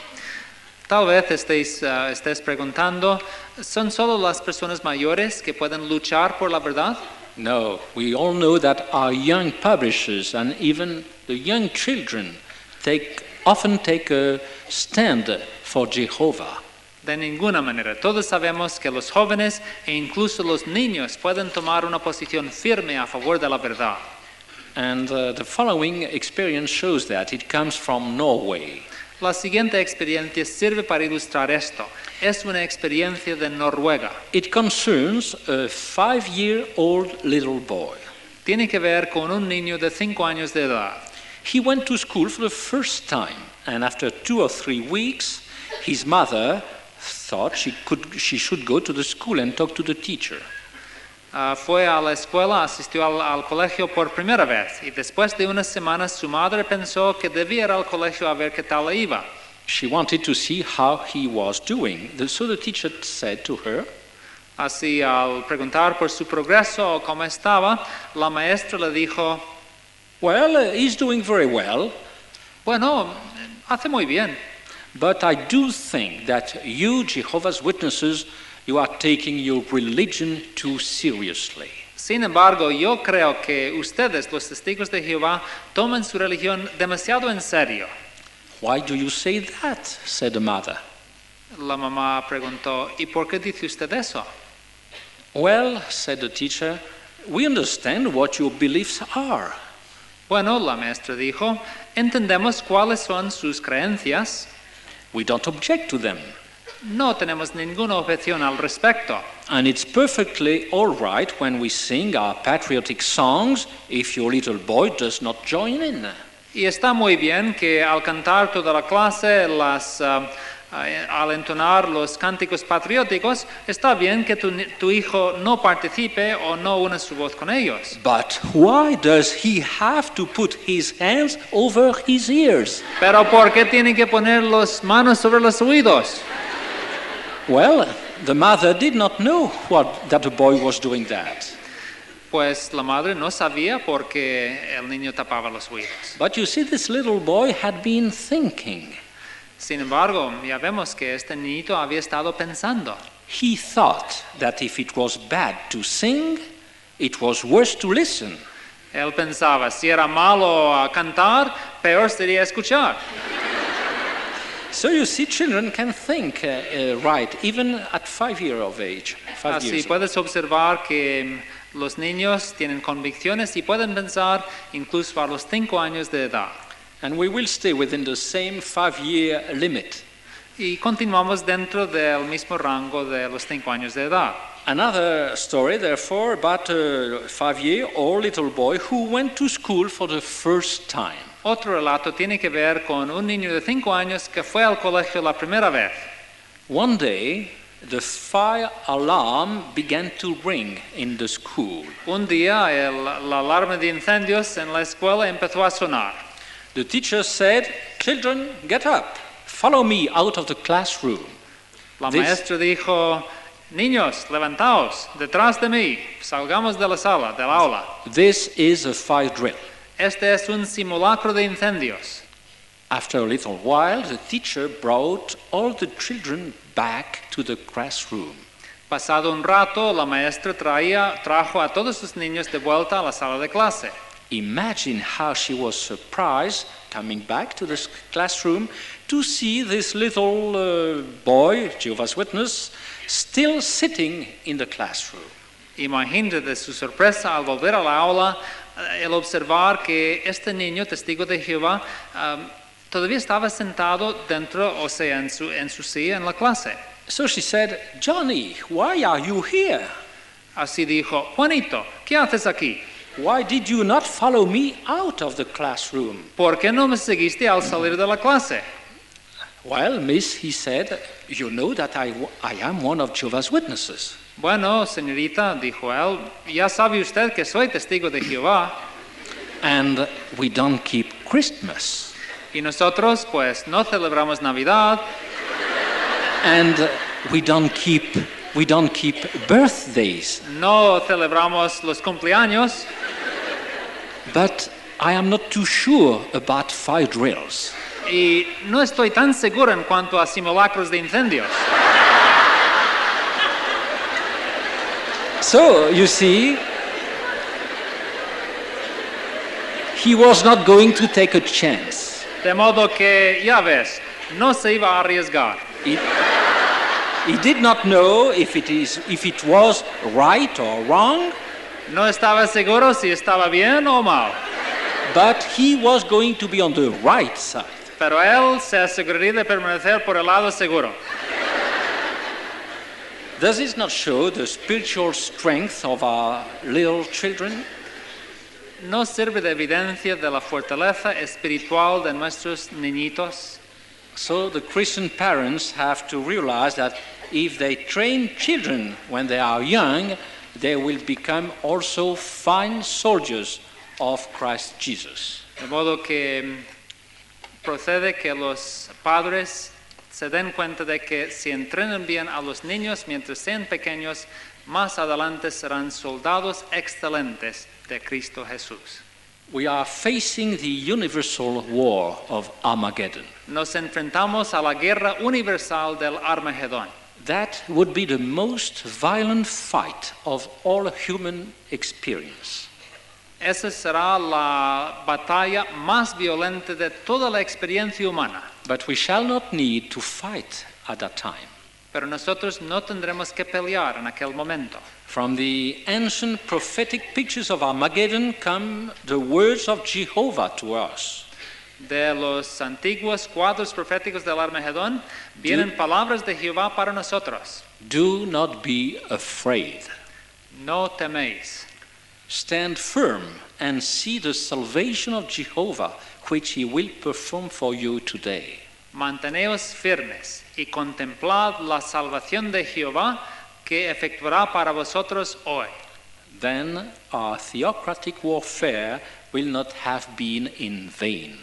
Tal vez estéis, ah, estés preguntando, ¿son solo las personas mayores que pueden luchar por la verdad? No, we all know that our young publishers and even the young children take, often take a stand for Jehovah. De ninguna manera. Todos sabemos que los jóvenes e incluso los niños pueden tomar una posición firme a favor de la verdad. And uh, the following experience shows that it comes from Norway. La siguiente experiencia sirve para ilustrar esto. Es una experiencia de Noruega. It concerns a five year old little boy. Tiene que ver con un niño de cinco años de edad. He went to school for the first time, and after two or three weeks, his mother thought she, could, she should go to the school and talk to the teacher. Ah, fue a la escuela, asistió al, al colegio por primera vez y después de unas semanas su madre pensó que debía ir al colegio a ver qué tal iba. She wanted to see how he was doing. So the teacher said to her, Así, al preguntar por su progreso o cómo estaba, la maestra le dijo, Well, uh, he's doing very well, bueno, hace muy bien, but I do think that you, Jehovah's Witnesses, you are taking your religion too seriously. Sin embargo, yo creo que ustedes, los testigos de Jehová, toman su religión demasiado en serio. Why do you say that? said the mother. La mamá preguntó, ¿y por qué dice usted eso? Well, said the teacher, we understand what your beliefs are. Bueno, la maestra dijo, entendemos cuáles son sus creencias, We don't object to them. No tenemos ninguna objeción al respecto. And it's perfectly all right when we sing our patriotic songs if your little boy does not join in. Y está muy bien que al cantar toda la clase, las, ah, al entonar los cánticos patrióticos, está bien que tu, tu hijo no participe o no una su voz con ellos. But why does he have to put his hands over his ears? Pero ¿por qué tiene que poner las manos sobre los oídos? Well, the mother did not know what, that the boy was doing that. Pues la madre no sabía porque el niño tapaba los oídos. But you see, this little boy had been thinking. Sin embargo, ya vemos que este niñito había estado pensando. He thought that if it was bad to sing, it was worse to listen. Él pensaba, si era malo cantar, peor sería escuchar. So you see, children can think uh, uh, right, even at five years of age. Five Así years. puedes observar que mm, los niños tienen convicciones y pueden pensar incluso a los cinco años de edad. And we will stay within the same five-year limit. Y continuamos dentro del mismo rango de los cinco años de edad. Another story, therefore, about a five-year-old little boy who went to school for the first time. Otro relato tiene que ver con un niño de cinco años que fue al colegio la primera vez. One day, the fire alarm began to ring in the school. Un día el- la alarma de incendios en la escuela empezó a sonar. The teacher said, Children, get up. Follow me out of the classroom. La This- maestra dijo, niños, levantaos, detrás de mí, salgamos de la sala, del aula. This is a fire drill. Este es un simulacro de incendios. After a little while, the teacher brought all the children back to the classroom. Pasado un rato, la maestra traía, trajo a todos los niños de vuelta a la sala de clase. Imagine how she was surprised coming back to the classroom to see this little uh, boy, Jehovah's Witness, still sitting in the classroom. Imagínate de su sorpresa al volver a la aula, el observar que este niño, testigo de Jehová, am, todavía estaba sentado dentro, o sea, en su, en su silla en la clase. So she said, Johnny, why are you here? Así dijo, Juanito, ¿qué haces aquí? Why did you not follow me out of the classroom? ¿Por qué no me seguiste al salir de la clase? Well, miss, he said, you know that I, I am one of Jehovah's Witnesses. Bueno, señorita, dijo él, ya sabe usted que soy testigo de Jehová And we don't keep Christmas. y nosotros pues no celebramos Navidad And we don't keep, we don't keep birthdays. no celebramos los cumpleaños, But I am not too sure about fire drills. y no estoy tan seguro en cuanto a simulacros de incendios. So, you see, he was not going to take a chance. De modo que, ya ves, no se iba a arriesgar. He, he did not know if it, is, if it was right or wrong. No estaba seguro si estaba bien o mal. But he was going to be on the right side. Pero él se aseguraría de permanecer por el lado seguro. Does this not show the spiritual strength of our little children? ¿No sirve de evidencia de la fortaleza espiritual de nuestros niñitos? So the Christian parents have to realize that if they train children when they are young, they will become also fine soldiers of Christ Jesus. De modo que mm, procede que los padres se den cuenta de que si entrenan bien a los niños mientras sean pequeños, más adelante serán soldados excelentes de Cristo Jesús. We are facing the universal war of Armageddon. Nos enfrentamos a la guerra universal del Armagedón. That would be the most violent fight of all human experience. Esa será la batalla más violenta de toda la experiencia humana. But we shall not need to fight at that time. Pero nosotros no tendremos que pelear en aquel momento. From the ancient prophetic pictures of Armageddon come the words of Jehovah to us. De los antiguos cuadros proféticos del Armagedón vienen palabras de Jehová para nosotros. Do not be afraid. No teméis. Stand firm and see the salvation of Jehovah, which he will perform for you today. Manteneos firmes y contemplad la salvación de Jehová que efectuará para vosotros hoy. Then our theocratic warfare will not have been in vain.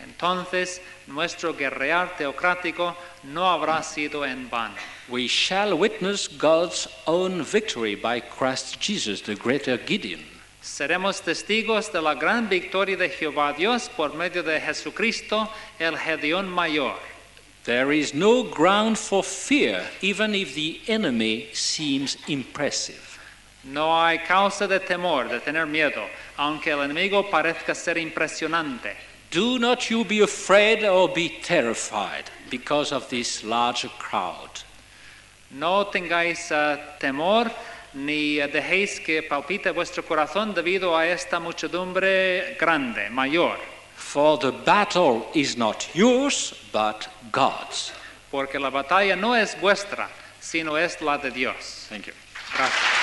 Entonces nuestro guerrear teocrático no habrá sido en vano. We shall witness God's own victory by Christ Jesus, the greater Gideon. Seremos testigos de la gran victoria de Jehová Dios por medio de Jesucristo, el Gedeón mayor. There is no ground for fear, even if the enemy seems impressive. No hay causa de temor, de tener miedo, aunque el enemigo parezca ser impresionante. Do not you be afraid or be terrified because of this large crowd. No tengáis eh, temor ni dejéis que palpite vuestro corazón debido a esta muchedumbre grande, mayor, For the battle is not yours, but God's. porque la batalla no es vuestra, sino es la de Dios. Thank you. Gracias.